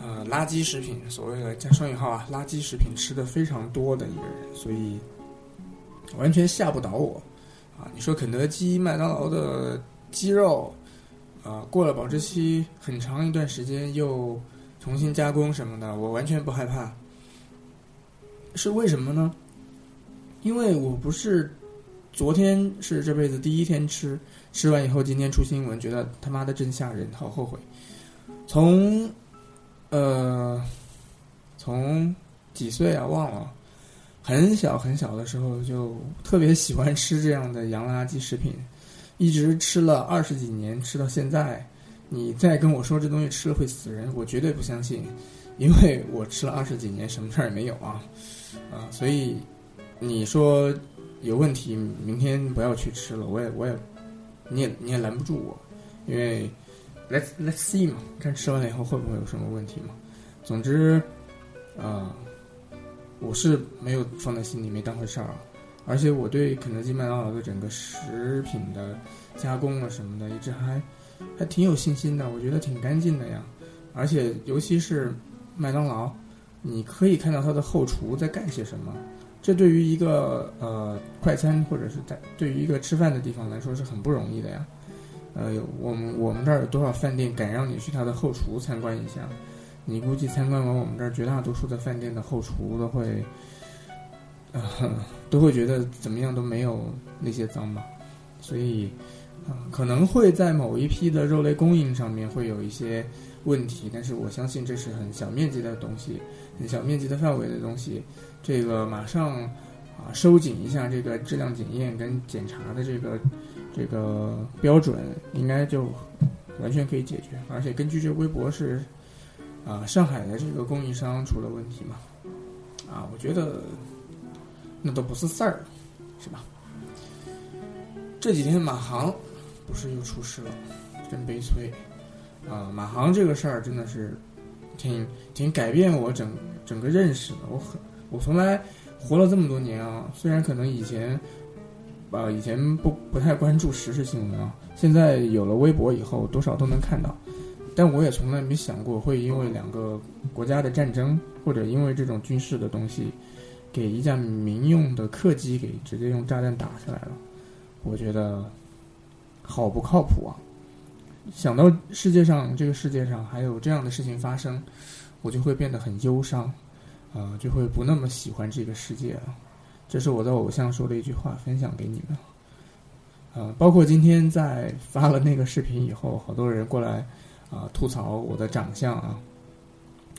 Speaker 1: 呃垃圾食品，所谓的加双引号啊，垃圾食品吃的非常多的一个人，所以完全吓不倒我啊！你说肯德基、麦当劳的鸡肉啊，过了保质期很长一段时间又重新加工什么的，我完全不害怕。是为什么呢？因为我不是昨天是这辈子第一天吃，吃完以后今天出新闻，觉得他妈的真吓人，好后悔。从呃从几岁啊忘了，很小很小的时候就特别喜欢吃这样的洋垃圾食品，一直吃了二十几年，吃到现在。你再跟我说这东西吃了会死人，我绝对不相信，因为我吃了二十几年，什么事儿也没有啊啊！所以你说有问题，明天不要去吃了，我也我也你也你也拦不住我，因为 let's let's see 嘛，看吃完了以后会不会有什么问题嘛？总之啊，我是没有放在心里，没当回事儿，而且我对肯德基、麦当劳的整个食品的加工啊什么的，一直还。还挺有信心的，我觉得挺干净的呀，而且尤其是麦当劳，你可以看到它的后厨在干些什么，这对于一个呃快餐或者是在对于一个吃饭的地方来说是很不容易的呀。呃，我们我们这儿有多少饭店敢让你去他的后厨参观一下？你估计参观完我们这儿绝大多数的饭店的后厨都会，呃，都会觉得怎么样都没有那些脏吧，所以啊。可能会在某一批的肉类供应上面会有一些问题，但是我相信这是很小面积的东西，很小面积的范围的东西。这个马上啊收紧一下这个质量检验跟检查的这个这个标准，应该就完全可以解决。而且根据这微博是啊上海的这个供应商出了问题嘛，啊我觉得那都不是事儿，是吧？这几天马航。不是又出事了，真悲催啊！马航这个事儿真的是挺挺改变我整整个认识的。我很我从来活了这么多年啊，虽然可能以前啊以前不不太关注时事新闻啊，现在有了微博以后，多少都能看到。但我也从来没想过会因为两个国家的战争，或者因为这种军事的东西，给一架民用的客机给直接用炸弹打下来了。我觉得。好不靠谱啊！想到世界上这个世界上还有这样的事情发生，我就会变得很忧伤，啊，就会不那么喜欢这个世界了。这是我的偶像说的一句话，分享给你们。呃，包括今天在发了那个视频以后，好多人过来啊吐槽我的长相啊，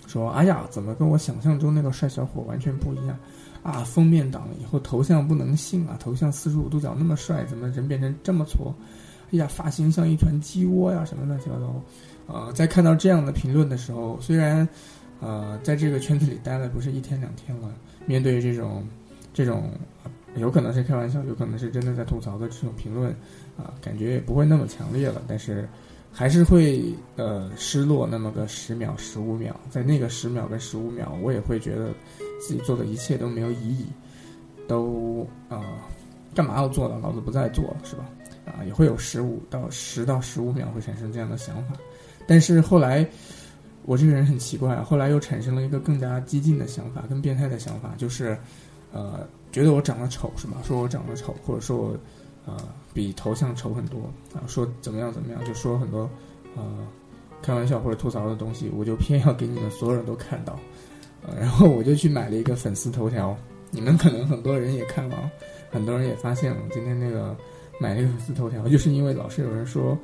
Speaker 1: 说：“哎呀，怎么跟我想象中那个帅小伙完全不一样啊？封面党以后头像不能信啊，头像四十五度角那么帅，怎么人变成这么挫？”哎呀，发型像一团鸡窝呀，什么乱七八糟。呃，在看到这样的评论的时候，虽然，呃，在这个圈子里待了不是一天两天了，面对这种，这种，有可能是开玩笑，有可能是真的在吐槽的这种评论，啊，感觉也不会那么强烈了，但是，还是会呃失落那么个十秒、十五秒，在那个十秒跟十五秒，我也会觉得自己做的一切都没有意义，都啊，干嘛要做了？老子不再做了，是吧？啊，也会有十五到十到十五秒会产生这样的想法，但是后来我这个人很奇怪，后来又产生了一个更加激进的想法，更变态的想法，就是呃，觉得我长得丑是吗？说我长得丑，或者说我呃比头像丑很多啊，说怎么样怎么样，就说很多呃开玩笑或者吐槽的东西，我就偏要给你们所有人都看到，呃，然后我就去买了一个粉丝头条，你们可能很多人也看了，很多人也发现了今天那个。买那个粉丝头条，就是因为老是有人说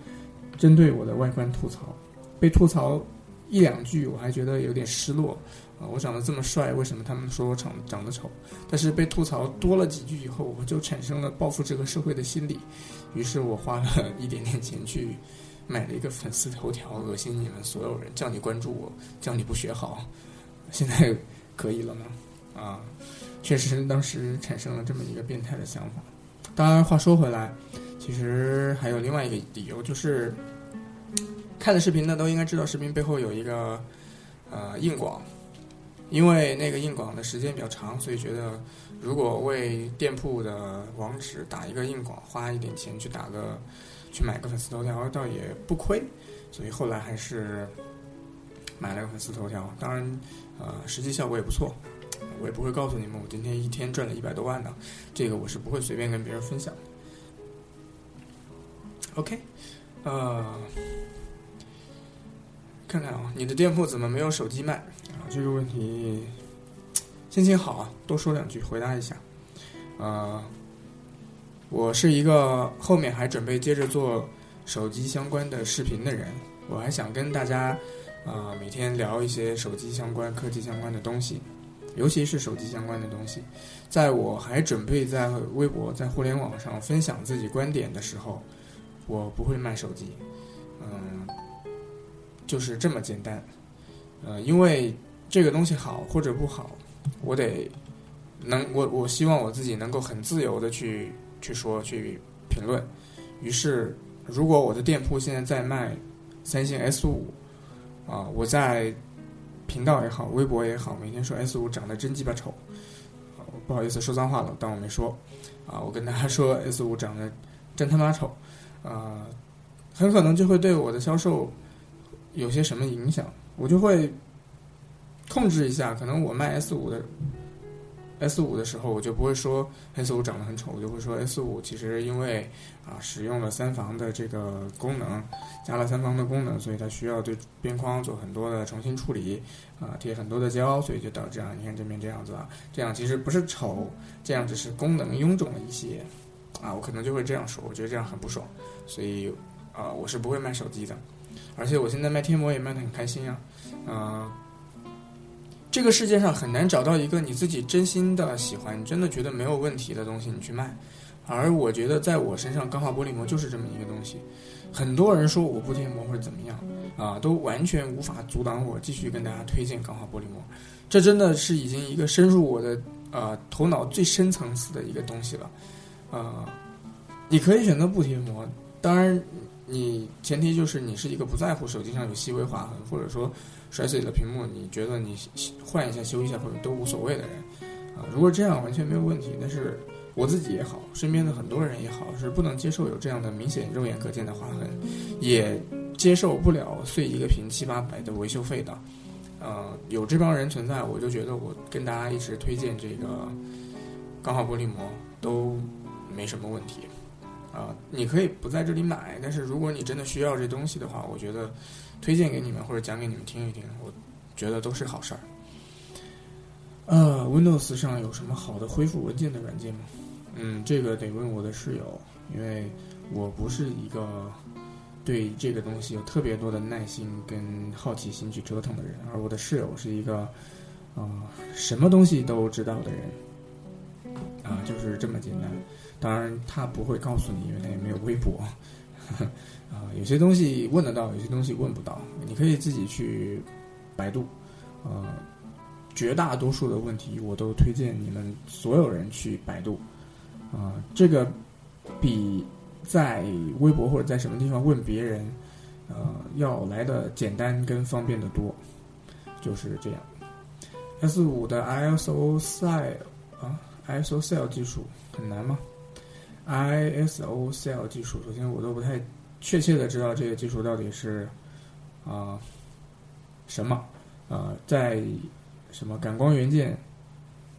Speaker 1: 针对我的外观吐槽，被吐槽一两句，我还觉得有点失落啊！我长得这么帅，为什么他们说我长长得丑？但是被吐槽多了几句以后，我就产生了报复这个社会的心理，于是我花了一点点钱去买了一个粉丝头条，恶心你们所有人，叫你关注我，叫你不学好，现在可以了吗？啊，确实当时产生了这么一个变态的想法。当然，话说回来，其实还有另外一个理由，就是看了视频的都应该知道，视频背后有一个呃硬广，因为那个硬广的时间比较长，所以觉得如果为店铺的网址打一个硬广，花一点钱去打个去买个粉丝头条，倒也不亏，所以后来还是买了个粉丝头条。当然，呃，实际效果也不错我也不会告诉你们我今天一天赚了一百多万的，这个我是不会随便跟别人分享的。OK，呃，看看啊，你的店铺怎么没有手机卖？这个问题，心情好啊，多说两句回答一下。呃，我是一个后面还准备接着做手机相关的视频的人，我还想跟大家啊每天聊一些手机相关、科技相关的东西，尤其是手机相关的东西。在我还准备在微博、在互联网上分享自己观点的时候。我不会卖手机，嗯，就是这么简单，呃，因为这个东西好或者不好，我得能我我希望我自己能够很自由的去去说去评论。于是，如果我的店铺现在在卖三星 S 五，啊，我在频道也好，微博也好，每天说 S 五长得真鸡巴丑，不好意思说脏话了，当我没说，啊，我跟大家说 S 五长得真他妈丑。啊，很可能就会对我的销售有些什么影响，我就会控制一下。可能我卖 S 五的 S 五的时候，我就不会说 S 五长得很丑，我就会说 S 五其实因为啊使用了三防的这个功能，加了三防的功能，所以它需要对边框做很多的重新处理啊，贴很多的胶，所以就导致啊，你看这边这样子啊，这样其实不是丑，这样只是功能臃肿了一些。啊，我可能就会这样说，我觉得这样很不爽，所以啊，我是不会卖手机的，而且我现在卖贴膜也卖的很开心啊，啊，这个世界上很难找到一个你自己真心的喜欢，真的觉得没有问题的东西，你去卖，而我觉得在我身上钢化玻璃膜就是这么一个东西，很多人说我不贴膜或者怎么样啊，都完全无法阻挡我继续跟大家推荐钢化玻璃膜，这真的是已经一个深入我的呃头脑最深层次的一个东西了。呃，你可以选择不贴膜，当然，你前提就是你是一个不在乎手机上有细微划痕，或者说摔碎了屏幕，你觉得你换一下、修一下或者都无所谓的人啊。如果这样完全没有问题，但是我自己也好，身边的很多人也好，是不能接受有这样的明显肉眼可见的划痕，也接受不了碎一个屏七八百的维修费的。呃，有这帮人存在，我就觉得我跟大家一直推荐这个钢化玻璃膜都。没什么问题，啊，你可以不在这里买，但是如果你真的需要这东西的话，我觉得推荐给你们或者讲给你们听一听，我觉得都是好事儿。呃，Windows 上有什么好的恢复文件的软件吗？嗯，这个得问我的室友，因为我不是一个对这个东西有特别多的耐心跟好奇心去折腾的人，而我的室友是一个啊什么东西都知道的人，啊，就是这么简单。当然，他不会告诉你，因为他也没有微博。啊，有些东西问得到，有些东西问不到。你可以自己去百度。呃，绝大多数的问题，我都推荐你们所有人去百度。啊，这个比在微博或者在什么地方问别人，呃，要来的简单跟方便的多。就是这样。S 五的 ISO Cell 啊，ISO Cell 技术很难吗？ISO Cell 技术，首先我都不太确切的知道这个技术到底是啊什么啊，在什么感光元件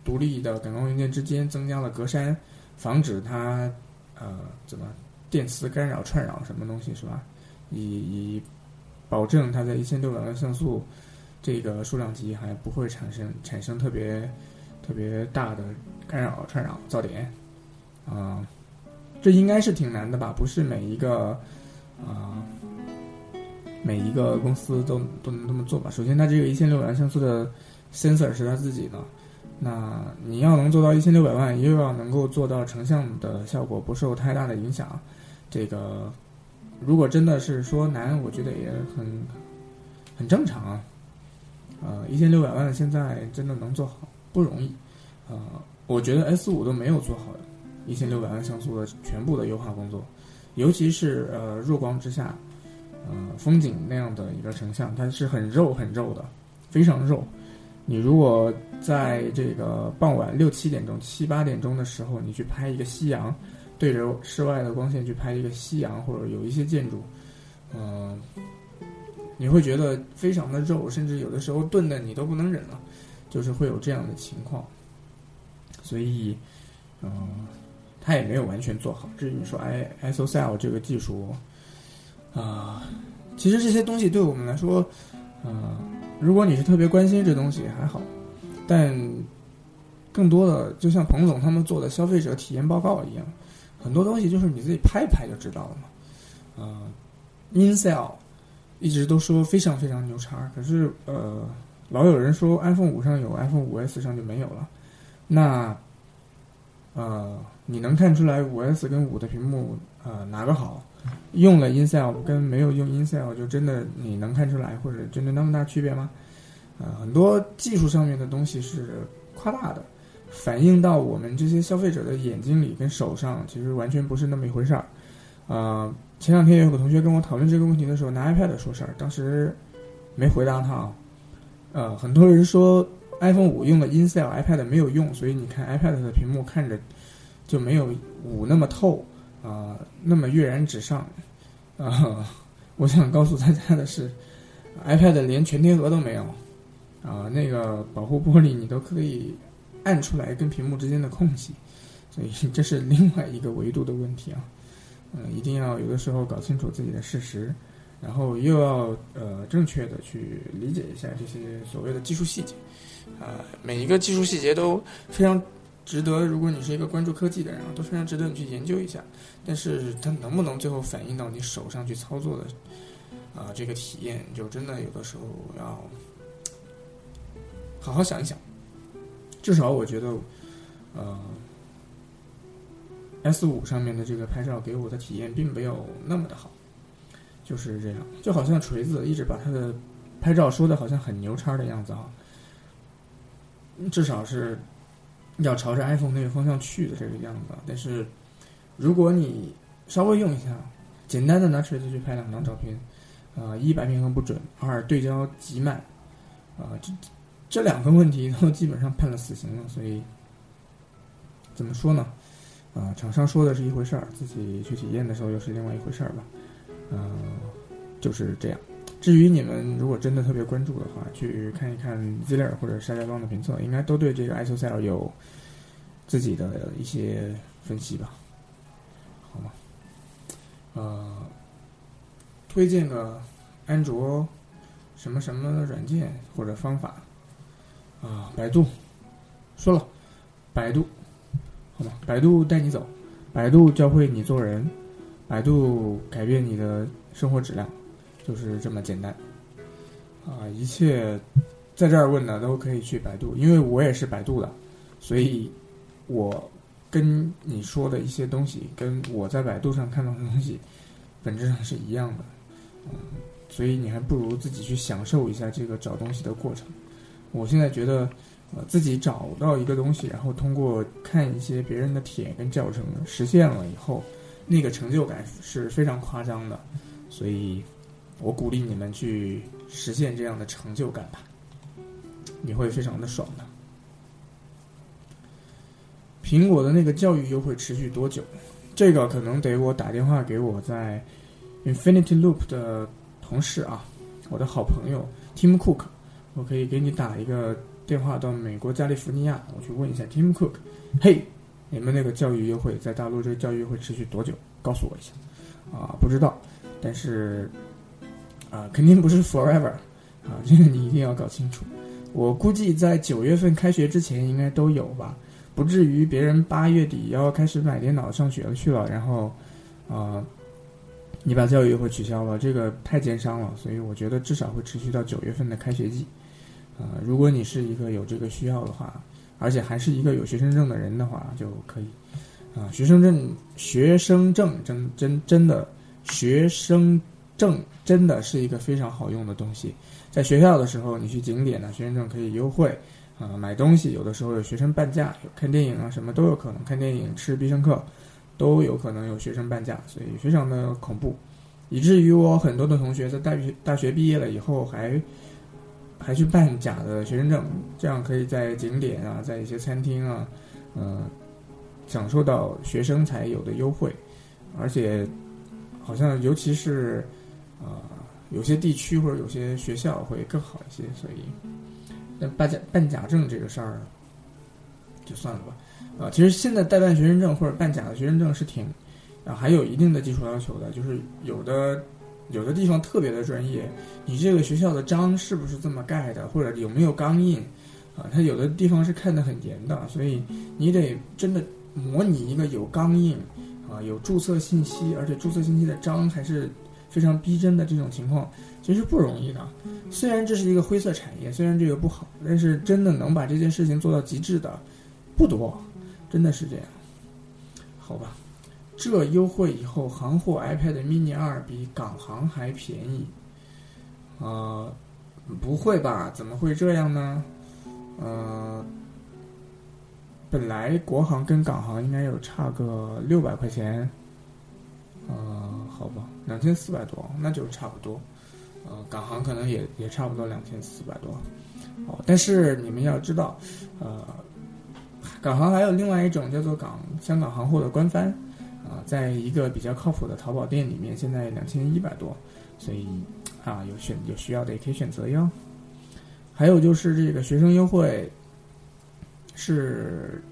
Speaker 1: 独立的感光元件之间增加了格栅，防止它呃怎么电磁干扰串扰什么东西是吧？以以保证它在一千六百万像素这个数量级还不会产生产生特别特别大的干扰串扰噪点啊。这应该是挺难的吧？不是每一个啊，每一个公司都都能这么做吧？首先，它这个一千六百万像素的 sensor 是它自己的，那你要能做到一千六百万，又要能够做到成像的效果不受太大的影响，这个如果真的是说难，我觉得也很很正常啊。呃，一千六百万现在真的能做好不容易，呃，我觉得 S 五都没有做好的。一千六百万像素的全部的优化工作，尤其是呃弱光之下，呃风景那样的一个成像，它是很肉很肉的，非常肉。你如果在这个傍晚六七点钟、七八点钟的时候，你去拍一个夕阳，对着室外的光线去拍一个夕阳，或者有一些建筑，嗯，你会觉得非常的肉，甚至有的时候钝的你都不能忍了。就是会有这样的情况，所以，嗯，他也没有完全做好。至于你说 i SOCL 这个技术，啊，其实这些东西对我们来说，嗯，如果你是特别关心这东西还好，但更多的就像彭总他们做的消费者体验报告一样，很多东西就是你自己拍一拍就知道了嘛。嗯，InCell 一直都说非常非常牛叉，可是呃。老有人说 iPhone 五上有，iPhone 五 S 上就没有了。那，呃，你能看出来五 S 跟五的屏幕呃哪个好？用了 InCell 跟没有用 InCell 就真的你能看出来，或者真的那么大区别吗？呃，很多技术上面的东西是夸大的，反映到我们这些消费者的眼睛里跟手上，其实完全不是那么一回事儿。呃，前两天有个同学跟我讨论这个问题的时候，拿 iPad 说事儿，当时没回答他啊。呃，很多人说 iPhone 五用了 InCell，iPad 没有用，所以你看 iPad 的屏幕看着就没有五那么透啊，那么跃然纸上啊。我想告诉大家的是，iPad 连全贴合都没有啊，那个保护玻璃你都可以按出来跟屏幕之间的空隙，所以 这是另外一个维度的问题啊。嗯，一定要有的时候搞清楚自己的事实。然后又要呃正确的去理解一下这些所谓的技术细节，啊，每一个技术细节都非常值得。如果你是一个关注科技的人啊，都非常值得你去研究一下。但是它能不能最后反映到你手上去操作的啊这个体验，就真的有的时候要好好想一想。至少我觉得，呃，S 五上面的这个拍照给我的体验并没有那么的好。就是这样，就好像锤子一直把他的拍照说的好像很牛叉的样子啊，至少是要朝着 iPhone 那个方向去的这个样子。但是如果你稍微用一下，简单的拿锤子去拍两张照片，啊，一白平衡不准，二对焦极慢，啊，这这两个问题都基本上判了死刑了。所以怎么说呢？啊，厂商说的是一回事儿，自己去体验的时候又是另外一回事儿吧。嗯，就是这样。至于你们如果真的特别关注的话，去看一看 Ziller 或者沙家庄的评测，应该都对这个 ISO Cell 有自己的一些分析吧？好吗？呃，推荐个安卓什么什么软件或者方法啊？百度说了，百度好吗？百度带你走，百度教会你做人。百度改变你的生活质量，就是这么简单，啊！一切在这儿问的都可以去百度，因为我也是百度的，所以我跟你说的一些东西，跟我在百度上看到的东西本质上是一样的，嗯，所以你还不如自己去享受一下这个找东西的过程。我现在觉得，呃，自己找到一个东西，然后通过看一些别人的帖跟教程实现了以后。那个成就感是非常夸张的，所以我鼓励你们去实现这样的成就感吧，你会非常的爽的。苹果的那个教育优惠持续多久？这个可能得我打电话给我在 Infinity Loop 的同事啊，我的好朋友 Tim Cook，我可以给你打一个电话到美国加利福尼亚，我去问一下 Tim Cook，嘿。你们那个教育优惠在大陆这个教育优惠持续多久？告诉我一下。啊，不知道，但是啊，肯定不是 forever 啊，这个你一定要搞清楚。我估计在九月份开学之前应该都有吧，不至于别人八月底要开始买电脑上学去了，然后啊，你把教育优惠取消了，这个太奸商了。所以我觉得至少会持续到九月份的开学季。啊，如果你是一个有这个需要的话。而且还是一个有学生证的人的话，就可以，啊，学生证，学生证真真真的，学生证真的是一个非常好用的东西。在学校的时候，你去景点呢，学生证可以优惠，啊，买东西有的时候有学生半价，看电影啊什么都有可能，看电影吃必胜客都有可能有学生半价，所以非常的恐怖，以至于我很多的同学在大学大学毕业了以后还。还去办假的学生证，这样可以在景点啊，在一些餐厅啊，呃，享受到学生才有的优惠，而且好像尤其是啊，有些地区或者有些学校会更好一些，所以那办假办假证这个事儿，就算了吧。啊，其实现在代办学生证或者办假的学生证是挺啊，还有一定的技术要求的，就是有的有的地方特别的专业，你这个学校的章是不是这么盖的，或者有没有钢印啊？它有的地方是看得很严的，所以你得真的模拟一个有钢印啊、有注册信息，而且注册信息的章还是非常逼真的这种情况，其实不容易的。虽然这是一个灰色产业，虽然这个不好，但是真的能把这件事情做到极致的不多。真的是这样，好吧？这优惠以后，行货 iPad mini 二比港行还便宜，啊，不会吧？怎么会这样呢？呃，本来国行跟港行应该有差个六百块钱，呃，好吧，两千四百多，那就差不多。呃，港行可能也也差不多两千四百多，哦，但是你们要知道，呃。港行还有另外一种叫做港香港行货的官翻，啊，在一个比较靠谱的淘宝店里面，现在两千一百多，所以啊，有选有需要的也可以选择哟。还有就是这个学生优惠，是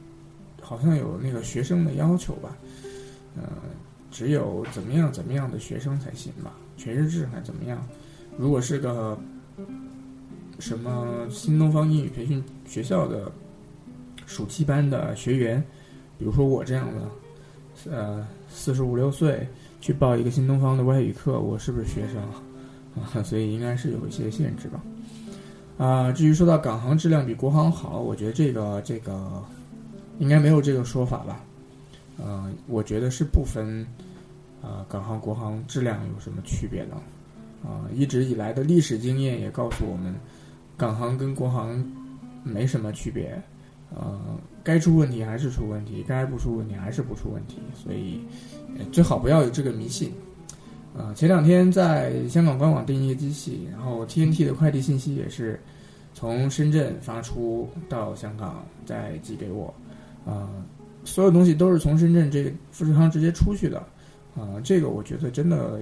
Speaker 1: 好像有那个学生的要求吧，呃，只有怎么样怎么样的学生才行吧，全日制还怎么样？如果是个什么新东方英语培训学校的。暑期班的学员，比如说我这样的，呃，四十五六岁去报一个新东方的外语课，我是不是学生啊？所以应该是有一些限制吧。啊，至于说到港行质量比国行好，我觉得这个这个应该没有这个说法吧。嗯，我觉得是不分啊港行国行质量有什么区别呢。啊，一直以来的历史经验也告诉我们，港行跟国行没什么区别。呃，该出问题还是出问题，该不出问题还是不出问题，所以最好不要有这个迷信。呃，前两天在香港官网订一个机器，然后 TNT 的快递信息也是从深圳发出到香港再寄给我，啊，所有东西都是从深圳这富士康直接出去的，啊，这个我觉得真的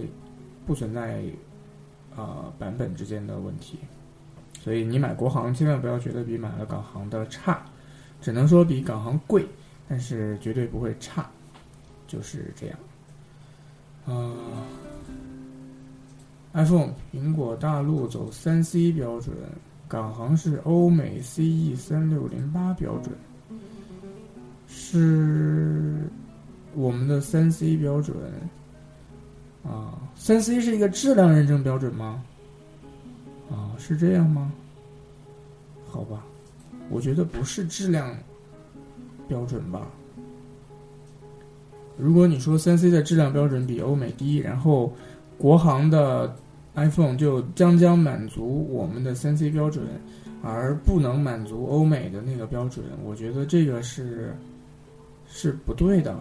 Speaker 1: 不存在啊版本之间的问题，所以你买国行千万不要觉得比买了港行的差。只能说比港行贵，但是绝对不会差，就是这样。啊，iPhone 苹果大陆走三 C 标准，港行是欧美 CE 三六零八标准，是我们的三 C 标准。啊，三 C 是一个质量认证标准吗？啊，是这样吗？好吧。我觉得不是质量标准吧。如果你说三 C 的质量标准比欧美低，然后国行的 iPhone 就将将满足我们的三 C 标准，而不能满足欧美的那个标准，我觉得这个是是不对的。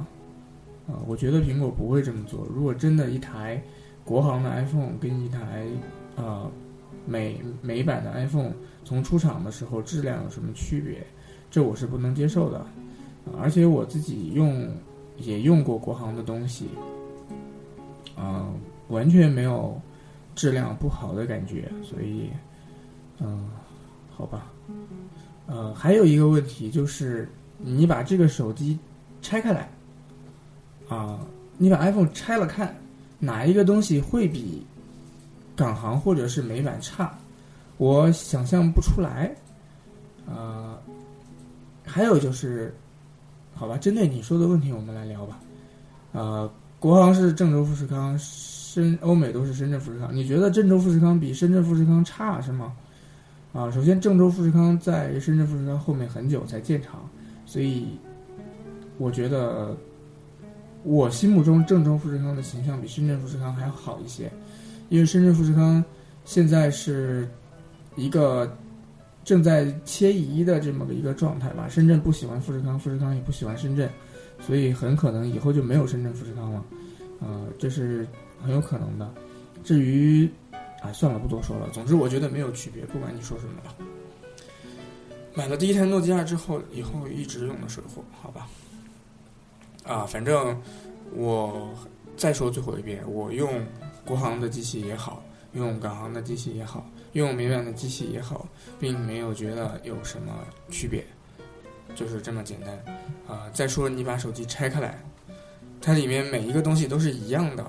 Speaker 1: 啊，我觉得苹果不会这么做。如果真的一台国行的 iPhone 跟一台啊美美版的 iPhone。从出厂的时候质量有什么区别？这我是不能接受的，而且我自己用也用过国行的东西，啊，完全没有质量不好的感觉，所以，嗯，好吧，呃，还有一个问题就是，你把这个手机拆开来，啊，你把 iPhone 拆了看，哪一个东西会比港行或者是美版差？我想象不出来，啊，还有就是，好吧，针对你说的问题，我们来聊吧。呃，国行是郑州富士康，深欧美都是深圳富士康。你觉得郑州富士康比深圳富士康差是吗？啊，首先郑州富士康在深圳富士康后面很久才建厂，所以我觉得我心目中郑州富士康的形象比深圳富士康还要好一些，因为深圳富士康现在是。一个正在切移的这么个一个状态吧。深圳不喜欢富士康，富士康也不喜欢深圳，所以很可能以后就没有深圳富士康了，呃，这是很有可能的。至于，啊，算了，不多说了。总之，我觉得没有区别，不管你说什么吧。买了第一台诺基亚之后，以后一直用的水货，好吧？啊，反正我再说最后一遍，我用国行的机器也好。用港行的机器也好，用美版的机器也好，并没有觉得有什么区别，就是这么简单。啊，再说你把手机拆开来，它里面每一个东西都是一样的，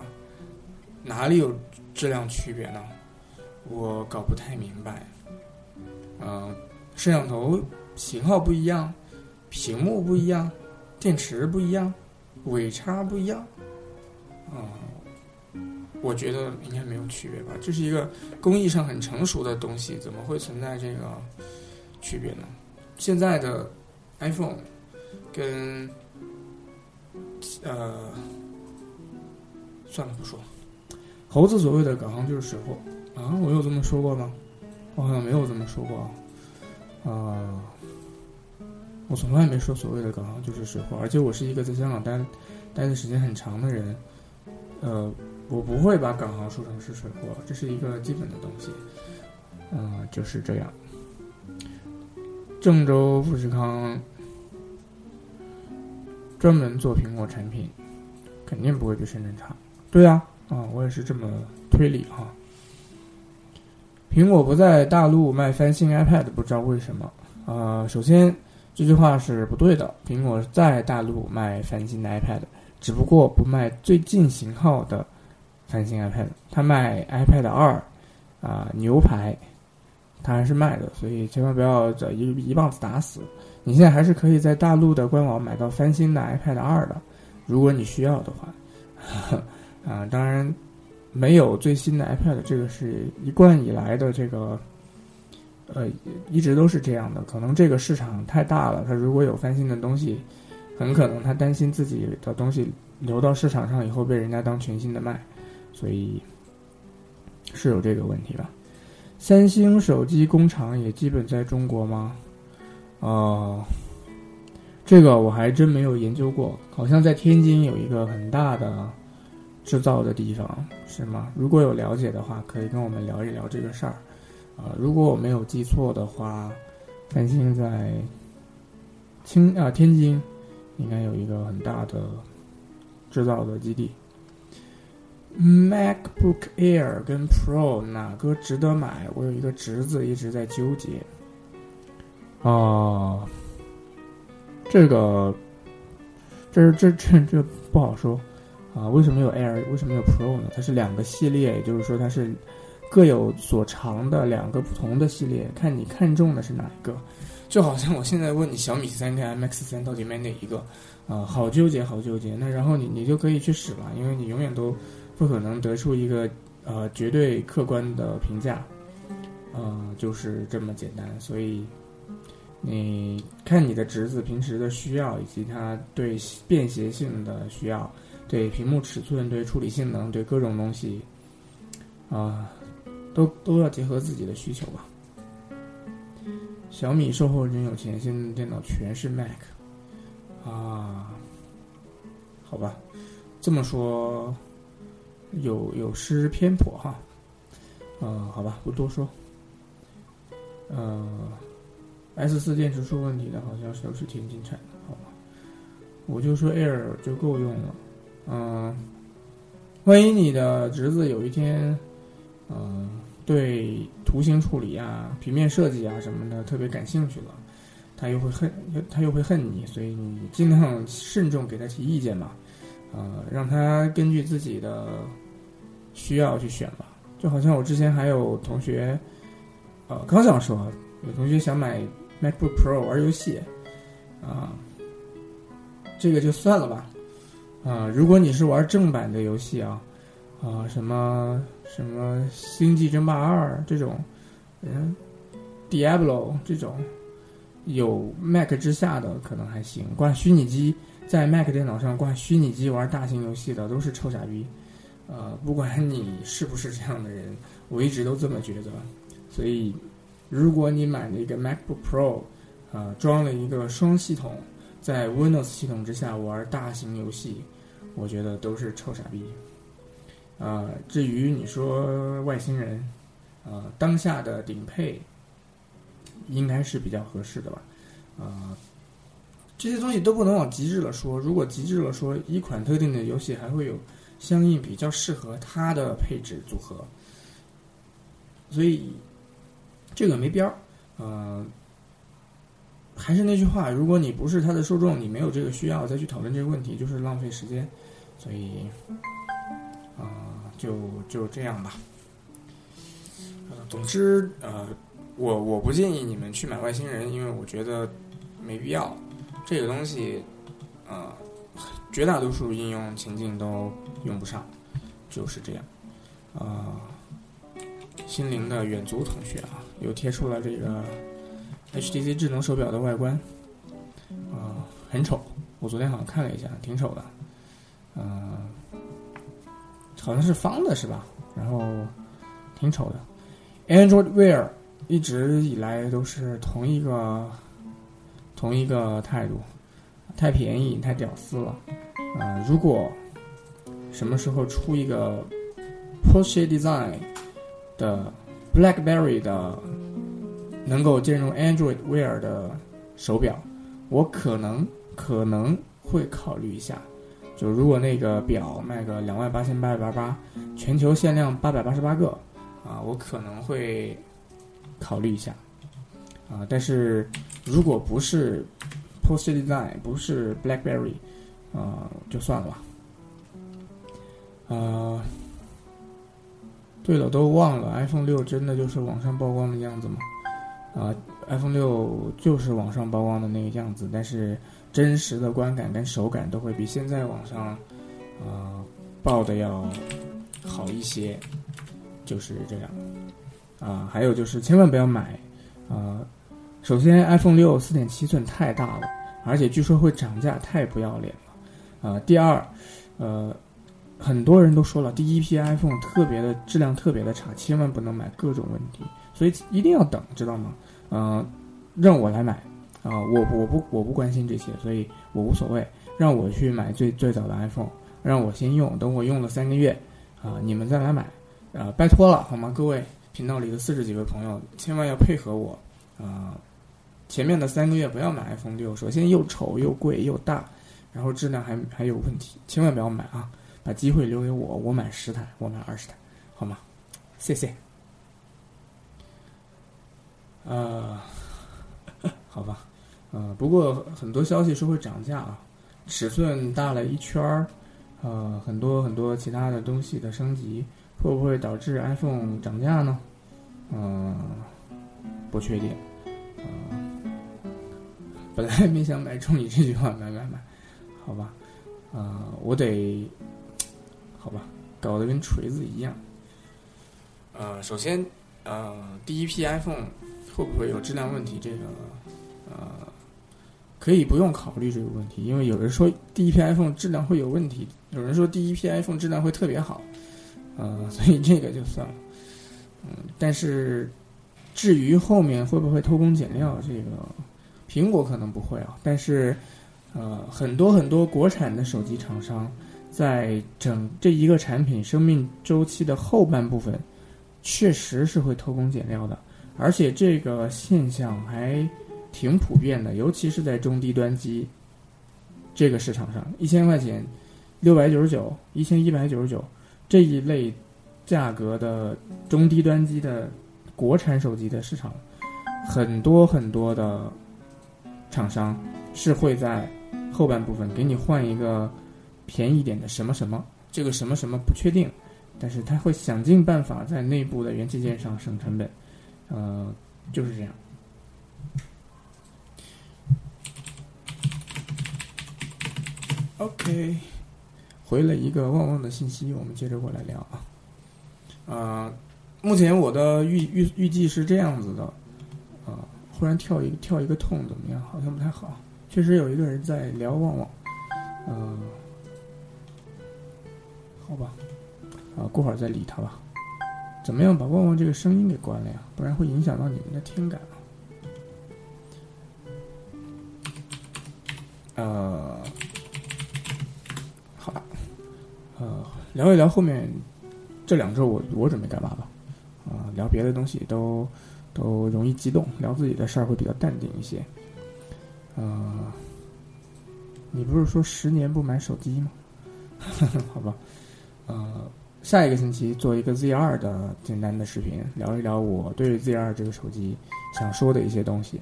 Speaker 1: 哪里有质量区别呢？我搞不太明白。嗯，摄像头型号不一样，屏幕不一样，电池不一样，尾插不一样，啊，我觉得应该没有区别吧。这是一个工艺上很成熟的东西，怎么会存在这个区别呢？现在的 iPhone 跟呃，算了不说，猴子所谓的港行就是水货啊，我有这么说过吗？我好像没有这么说过啊，我从来没说所谓的港行就是水货，而且我是一个在香港待待的时间很长的人，呃，我不会把港行说成是水货，这是一个基本的东西，嗯，就是这样。郑州富士康专门做苹果产品，肯定不会比深圳差。对啊，啊，我也是这么推理哈。苹果不在大陆卖翻新 iPad，不知道为什么。呃，首先这句话是不对的。苹果在大陆卖翻新的 iPad，只不过不卖最近型号的翻新 iPad，它卖 iPad 二啊牛排，它还是卖的。所以千万不要这一一棒子打死。你现在还是可以在大陆的官网买到翻新的 iPad 二的，如果你需要的话。啊，当然。没有最新的 iPad，这个是一贯以来的这个，呃，一直都是这样的。可能这个市场太大了，它如果有翻新的东西，很可能他担心自己的东西流到市场上以后被人家当全新的卖，所以是有这个问题吧。三星手机工厂也基本在中国吗？哦，这个我还真没有研究过，好像在天津有一个很大的。制造的地方是吗？如果有了解的话，可以跟我们聊一聊这个事儿。啊，如果我没有记错的话，三星在青啊天津应该有一个很大的制造的基地。MacBook Air 跟 Pro 哪个值得买？我有一个侄子一直在纠结。哦，这个，这这这这不好说。啊，为什么有 Air？为什么有 Pro 呢？它是两个系列，也就是说它是各有所长的两个不同的系列，看你看中的是哪一个。就好像我现在问你小米三跟 MX 三到底买哪一个，啊，好纠结，好纠结。那然后你你就可以去使了，因为你永远都不可能得出一个呃绝对客观的评价，嗯，就是这么简单。所以你看你的侄子平时的需要以及他对便携性的需要。对屏幕尺寸、对处理性能、对各种东西，啊，都都要结合自己的需求吧。小米售后真有钱，现在电脑全是 Mac，啊，好吧，这么说有有失偏颇哈，嗯，好吧，不多说。呃，S 四电池出问题的，好像是都是天津产的，好吧，我就说 Air 就够用了。嗯，万一你的侄子有一天，嗯，对图形处理啊、平面设计啊什么的特别感兴趣了，他又会恨，他又会恨你，所以你尽量慎重给他提意见吧，呃，让他根据自己的需要去选吧。就好像我之前还有同学，呃，刚想说，有同学想买 MacBook Pro 玩游戏，啊，这个就算了吧。啊，如果你是玩正版的游戏啊，啊，什么什么《星际争霸二》这种，嗯，《Diablo》这种，有 Mac 之下的可能还行。挂虚拟机在 Mac 电脑上挂虚拟机玩大型游戏的都是臭傻逼。呃，不管你是不是这样的人，我一直都这么觉得。所以，如果你买了一个 MacBook Pro，啊，装了一个双系统。在 Windows 系统之下玩大型游戏，我觉得都是臭傻逼。啊，至于你说外星人，啊，当下的顶配应该是比较合适的吧？啊，这些东西都不能往极致了说。如果极致了说，一款特定的游戏还会有相应比较适合它的配置组合。所以这个没边儿。呃，还是那句话，如果你不是它的受众，你没有这个需要再去讨论这个问题，就是浪费时间。所以，就就这样吧。呃，总之，呃，我我不建议你们去买外星人，因为我觉得没必要。这个东西，呃，绝大多数应用情境都用不上，就是这样。啊，心灵的远足同学啊，又贴出了这个 HTC 智能手表的外观，啊，很丑。我昨天好像看了一下，挺丑的。嗯，好像是方的，是吧？然后挺丑的。Android Wear 一直以来都是同一个同一个态度，太便宜，太屌丝了。啊，如果什么时候出一个 Porsche Design 的 BlackBerry 的能够兼容 Android Wear 的手表，我可能可能会考虑一下。就如果那个表卖个两万八千八百八十八，全球限量八百八十八个，啊，我可能会考虑一下，啊，但是如果不是 Post Design，不是 BlackBerry，啊，就算了吧。啊，对了，都忘了 iPhone 六真的就是网上曝光的样子吗？啊，iPhone 六就是网上曝光的那个样子，但是。真实的观感跟手感都会比现在网上，呃，报的要好一些，就是这样。啊，还有就是千万不要买，啊，首先 iPhone 六四点七寸太大了，而且据说会涨价，太不要脸了。啊，第二，呃，很多人都说了，第一批 iPhone 特别的质量特别的差，千万不能买，各种问题，所以一定要等，知道吗？嗯，让我来买。啊，我我不我不关心这些，所以我无所谓。让我去买最最早的 iPhone，让我先用，等我用了三个月，啊，你们再来买，啊，拜托了，好吗？各位频道里的四十几位朋友，千万要配合我，啊，前面的三个月不要买 iPhone 六，首先又丑又贵又大，然后质量还还有问题，千万不要买啊！把机会留给我，我买十台，我买二十台，好吗？谢谢。呃，好吧。呃，不过很多消息是会涨价啊，尺寸大了一圈儿，呃，很多很多其他的东西的升级，会不会导致 iPhone 涨价呢？嗯，不确定。嗯，本来没想买中你这句话，买买买，好吧。啊，我得，好吧，搞得跟锤子一样。呃，首先，呃，第一批 iPhone 会不会有质量问题？这个，呃。可以不用考虑这个问题，因为有人说第一批 iPhone 质量会有问题，有人说第一批 iPhone 质量会特别好，呃，所以这个就算了。嗯，但是至于后面会不会偷工减料，这个苹果可能不会啊。但是呃，很多很多国产的手机厂商在整这一个产品生命周期的后半部分，确实是会偷工减料的，而且这个现象还。挺普遍的，尤其是在中低端机这个市场上，一千块钱、六百九十九、一千一百九十九这一类价格的中低端机的国产手机的市场，很多很多的厂商是会在后半部分给你换一个便宜点的什么什么，这个什么什么不确定，但是他会想尽办法在内部的元器件上省成本，呃，就是这样。OK，回了一个旺旺的信息，我们接着过来聊啊。啊，目前我的预预预计是这样子的，啊，忽然跳一跳一个痛怎么样？好像不太好。确实有一个人在聊旺旺，嗯，好吧，啊，过会儿再理他吧。怎么样把旺旺这个声音给关了呀？不然会影响到你们的听感啊。呃。呃，聊一聊后面这两周我我准备干嘛吧？啊，聊别的东西都都容易激动，聊自己的事儿会比较淡定一些。呃，你不是说十年不买手机吗？好吧，呃，下一个星期做一个 Z 二的简单的视频，聊一聊我对 Z 二这个手机想说的一些东西。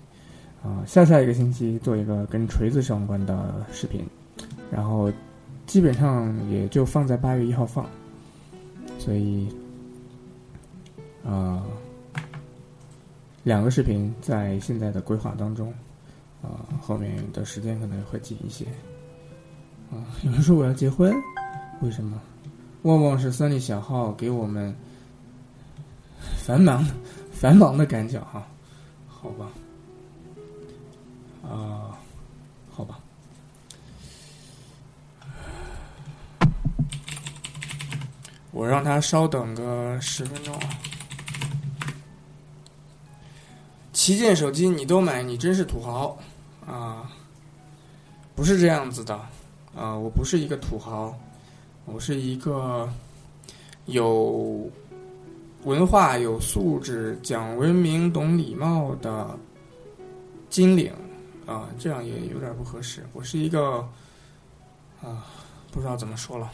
Speaker 1: 啊，下下一个星期做一个跟锤子相关的视频，然后基本上也就放在八月一号放。所以，啊，两个视频在现在的规划当中，啊，后面的时间可能会紧一些。啊，有人说我要结婚，为什么？旺旺是三 y 小号给我们繁忙 繁忙的赶脚哈，好吧，啊，好吧。我让他稍等个十分钟啊！旗舰手机你都买，你真是土豪啊！不是这样子的啊！我不是一个土豪，我是一个有文化、有素质、讲文明、懂礼貌的金领啊！这样也有点不合适。我是一个啊，不知道怎么说了，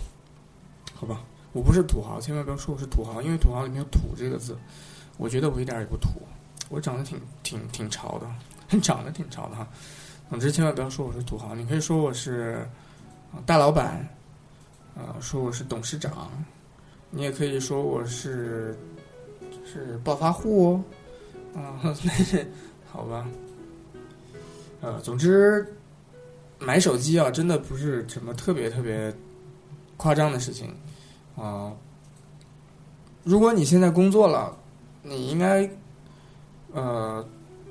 Speaker 1: 好吧。我不是土豪，千万不要说我是土豪，因为土豪里面有“土”这个字，我觉得我一点也不土，我长得挺挺挺潮的，长得挺潮的哈。总之，千万不要说我是土豪，你可以说我是大老板，呃，说我是董事长，你也可以说我是是暴发户，啊，那是好吧。呃，总之，买手机啊，真的不是什么特别特别夸张的事情。啊，如果你现在工作了，你应该，呃，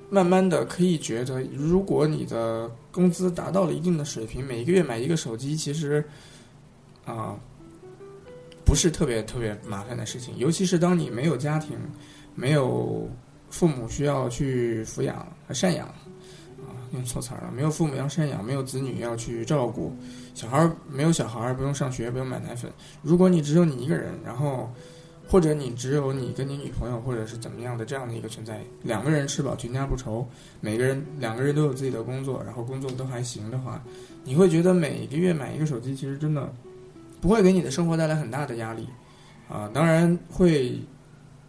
Speaker 1: 慢慢的可以觉得，如果你的工资达到了一定的水平，每个月买一个手机，其实，啊，不是特别特别麻烦的事情。尤其是当你没有家庭，没有父母需要去抚养和赡养啊。用错词儿了，没有父母要赡养，没有子女要去照顾，小孩儿没有小孩儿不用上学，不用买奶粉。如果你只有你一个人，然后或者你只有你跟你女朋友，或者是怎么样的这样的一个存在，两个人吃饱全家不愁，每个人两个人都有自己的工作，然后工作都还行的话，你会觉得每个月买一个手机，其实真的不会给你的生活带来很大的压力啊。当然会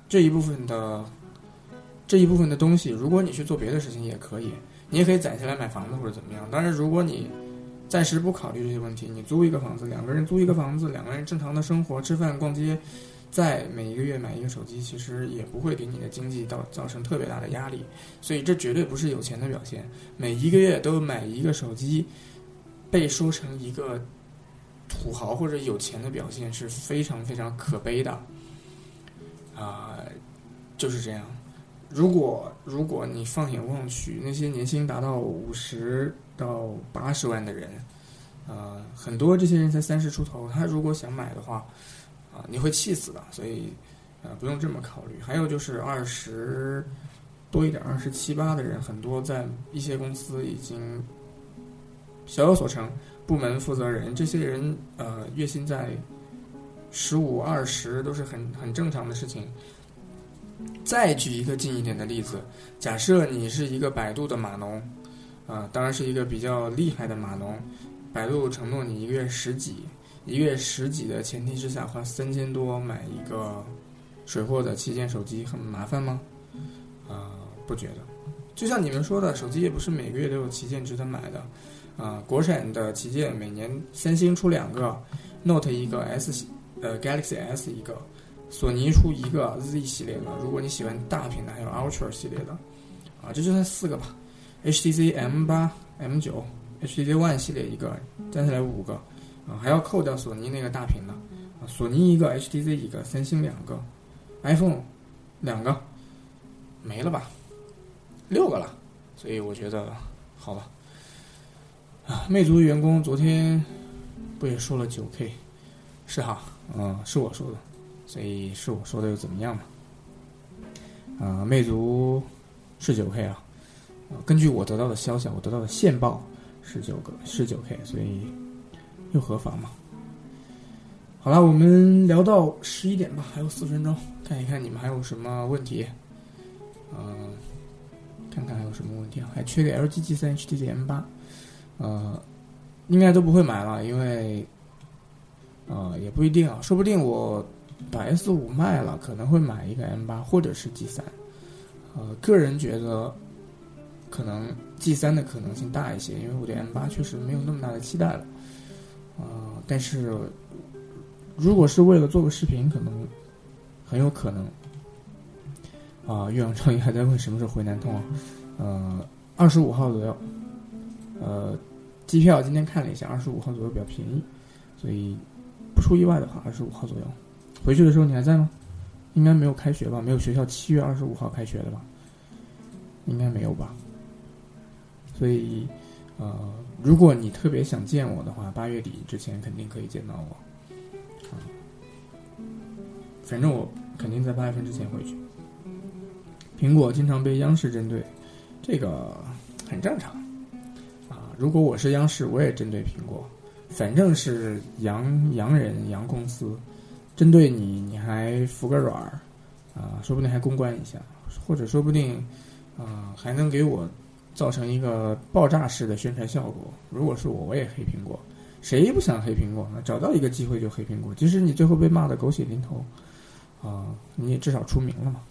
Speaker 1: 这一部分的这一部分的东西，如果你去做别的事情也可以。你也可以攒下来买房子或者怎么样。当然，如果你暂时不考虑这些问题，你租一个房子，两个人租一个房子，两个人正常的生活、吃饭、逛街，再每一个月买一个手机，其实也不会给你的经济造造成特别大的压力。所以，这绝对不是有钱的表现。每一个月都买一个手机，被说成一个土豪或者有钱的表现是非常非常可悲的。啊，就是这样。如果如果你放眼望去，那些年薪达到五十到八十万的人，呃，很多这些人才三十出头，他如果想买的话，啊，你会气死的。所以，呃，不用这么考虑。还有就是二十多一点，二十七八的人，很多在一些公司已经小有所成，部门负责人，这些人呃，月薪在十五二十都是很很正常的事情。再举一个近一点的例子，假设你是一个百度的码农，啊，当然是一个比较厉害的码农。百度承诺你一个月十几，一个月十几的前提之下，花三千多买一个水货的旗舰手机，很麻烦吗？啊，不觉得。就像你们说的，手机也不是每个月都有旗舰值得买的，啊，国产的旗舰每年三星出两个，Note 一个，S 呃 Galaxy S 一个。索尼出一个 Z 系列的，如果你喜欢大屏的，还有 Ultra 系列的，啊，这就算四个吧。HTC M 八、M 九、HTC One 系列一个，加起来五个，啊，还要扣掉索尼那个大屏的，啊，索尼一个，HTC 一个，三星两个，iPhone 两个，没了吧？六个了，所以我觉得好吧。啊，魅族员工昨天不也说了九 K？是哈，嗯，是我说的。所以是我说的又怎么样嘛？啊，魅族是九 K 啊，根据我得到的消息，我得到的线报是九个是九 K，所以又何妨嘛？好了，我们聊到十一点吧，还有四分钟，看一看你们还有什么问题？嗯，看看还有什么问题啊？还缺个 LG G 三 HTC M 八，呃，应该都不会买了，因为呃也不一定啊，说不定我。把 S 五卖了，可能会买一个 M 八或者是 G 三。呃，个人觉得可能 G 三的可能性大一些，因为我对 M 八确实没有那么大的期待了。啊，但是如果是为了做个视频，可能很有可能。啊，岳阳创意还在问什么时候回南通啊？呃，二十五号左右。呃，机票今天看了一下，二十五号左右比较便宜，所以不出意外的话，二十五号左右。回去的时候你还在吗？应该没有开学吧？没有学校七月二十五号开学的吧？应该没有吧？所以，呃，如果你特别想见我的话，八月底之前肯定可以见到我。啊，反正我肯定在八月份之前回去。苹果经常被央视针对，这个很正常。如果我是央视，我也针对苹果。反正是洋洋人洋公司。针对你，你还服个软儿，啊，说不定还公关一下，或者说不定，啊，还能给我造成一个爆炸式的宣传效果。如果是我，我也黑苹果，谁不想黑苹果呢？找到一个机会就黑苹果，即使你最后被骂的狗血淋头，啊，你也至少出名了嘛。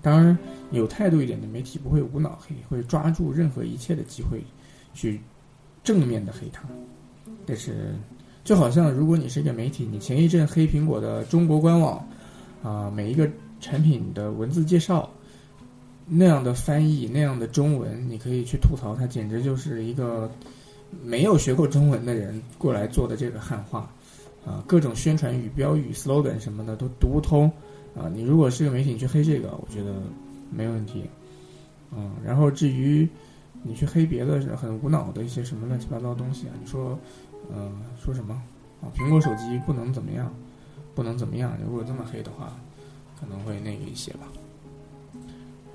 Speaker 1: 当然，有态度一点的媒体不会无脑黑，会抓住任何一切的机会去正面的黑他，但是。就好像如果你是一个媒体，你前一阵黑苹果的中国官网，啊，每一个产品的文字介绍那样的翻译那样的中文，你可以去吐槽它，简直就是一个没有学过中文的人过来做的这个汉化，啊，各种宣传语、标语、slogan 什么的都读不通，啊，你如果是个媒体，你去黑这个，我觉得没问题，嗯，然后至于你去黑别的很无脑的一些什么乱七八糟的东西啊，你说。呃，说什么啊？苹果手机不能怎么样，不能怎么样。如果这么黑的话，可能会那个一些吧。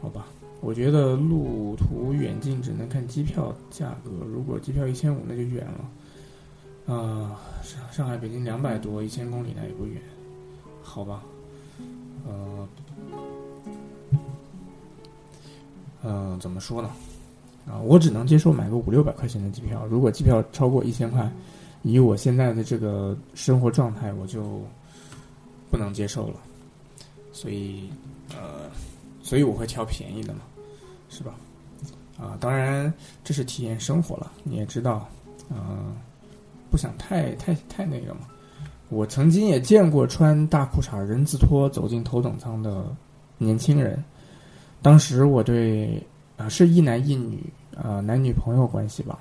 Speaker 1: 好吧，我觉得路途远近只能看机票价格。如果机票一千五，那就远了。啊，上上海、北京两百多，一千公里那也不远。好吧，呃，嗯，怎么说呢？啊，我只能接受买个五六百块钱的机票。如果机票超过一千块，以我现在的这个生活状态，我就不能接受了，所以呃，所以我会挑便宜的嘛，是吧？啊，当然这是体验生活了，你也知道，啊，不想太太太那个嘛。我曾经也见过穿大裤衩人字拖走进头等舱的年轻人，当时我对啊是一男一女啊男女朋友关系吧，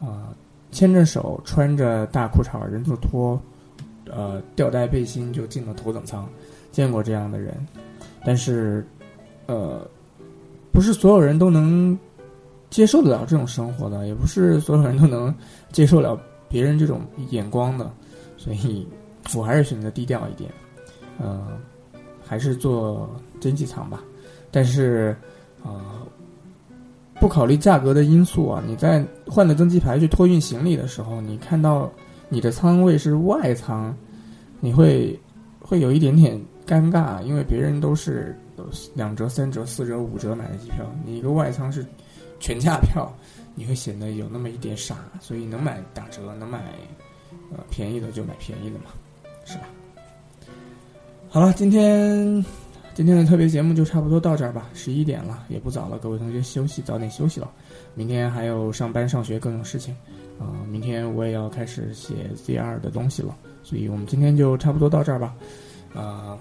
Speaker 1: 啊。牵着手，穿着大裤衩、人字拖，呃，吊带背心就进了头等舱，见过这样的人，但是，呃，不是所有人都能接受得了这种生活的，也不是所有人都能接受了别人这种眼光的，所以我还是选择低调一点，呃，还是坐经济舱吧，但是，啊。不考虑价格的因素啊，你在换了登机牌去托运行李的时候，你看到你的舱位是外舱，你会会有一点点尴尬，因为别人都是两折、三折、四折、五折买的机票，你一个外舱是全价票，你会显得有那么一点傻，所以能买打折、能买呃便宜的就买便宜的嘛，是吧？好了，今天。今天的特别节目就差不多到这儿吧，十一点了，也不早了，各位同学休息，早点休息了。明天还有上班上学各种事情，啊，明天我也要开始写 Z 二的东西了，所以我们今天就差不多到这儿吧，啊。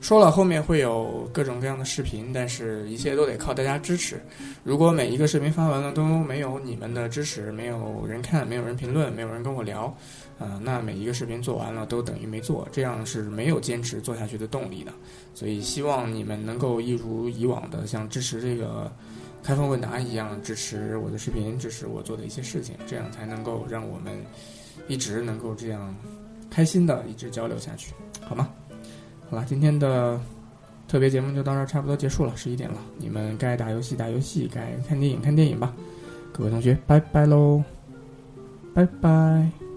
Speaker 1: 说了后面会有各种各样的视频，但是一切都得靠大家支持。如果每一个视频发完了都没有你们的支持，没有人看，没有人评论，没有人跟我聊，啊，那每一个视频做完了都等于没做，这样是没有坚持做下去的动力的。所以希望你们能够一如以往的像支持这个开放问答一样支持我的视频，支持我做的一些事情，这样才能够让我们一直能够这样开心的一直交流下去，好吗？好了，今天的特别节目就到这儿，差不多结束了，十一点了。你们该打游戏打游戏，该看电影看电影吧。各位同学，拜拜喽，拜拜。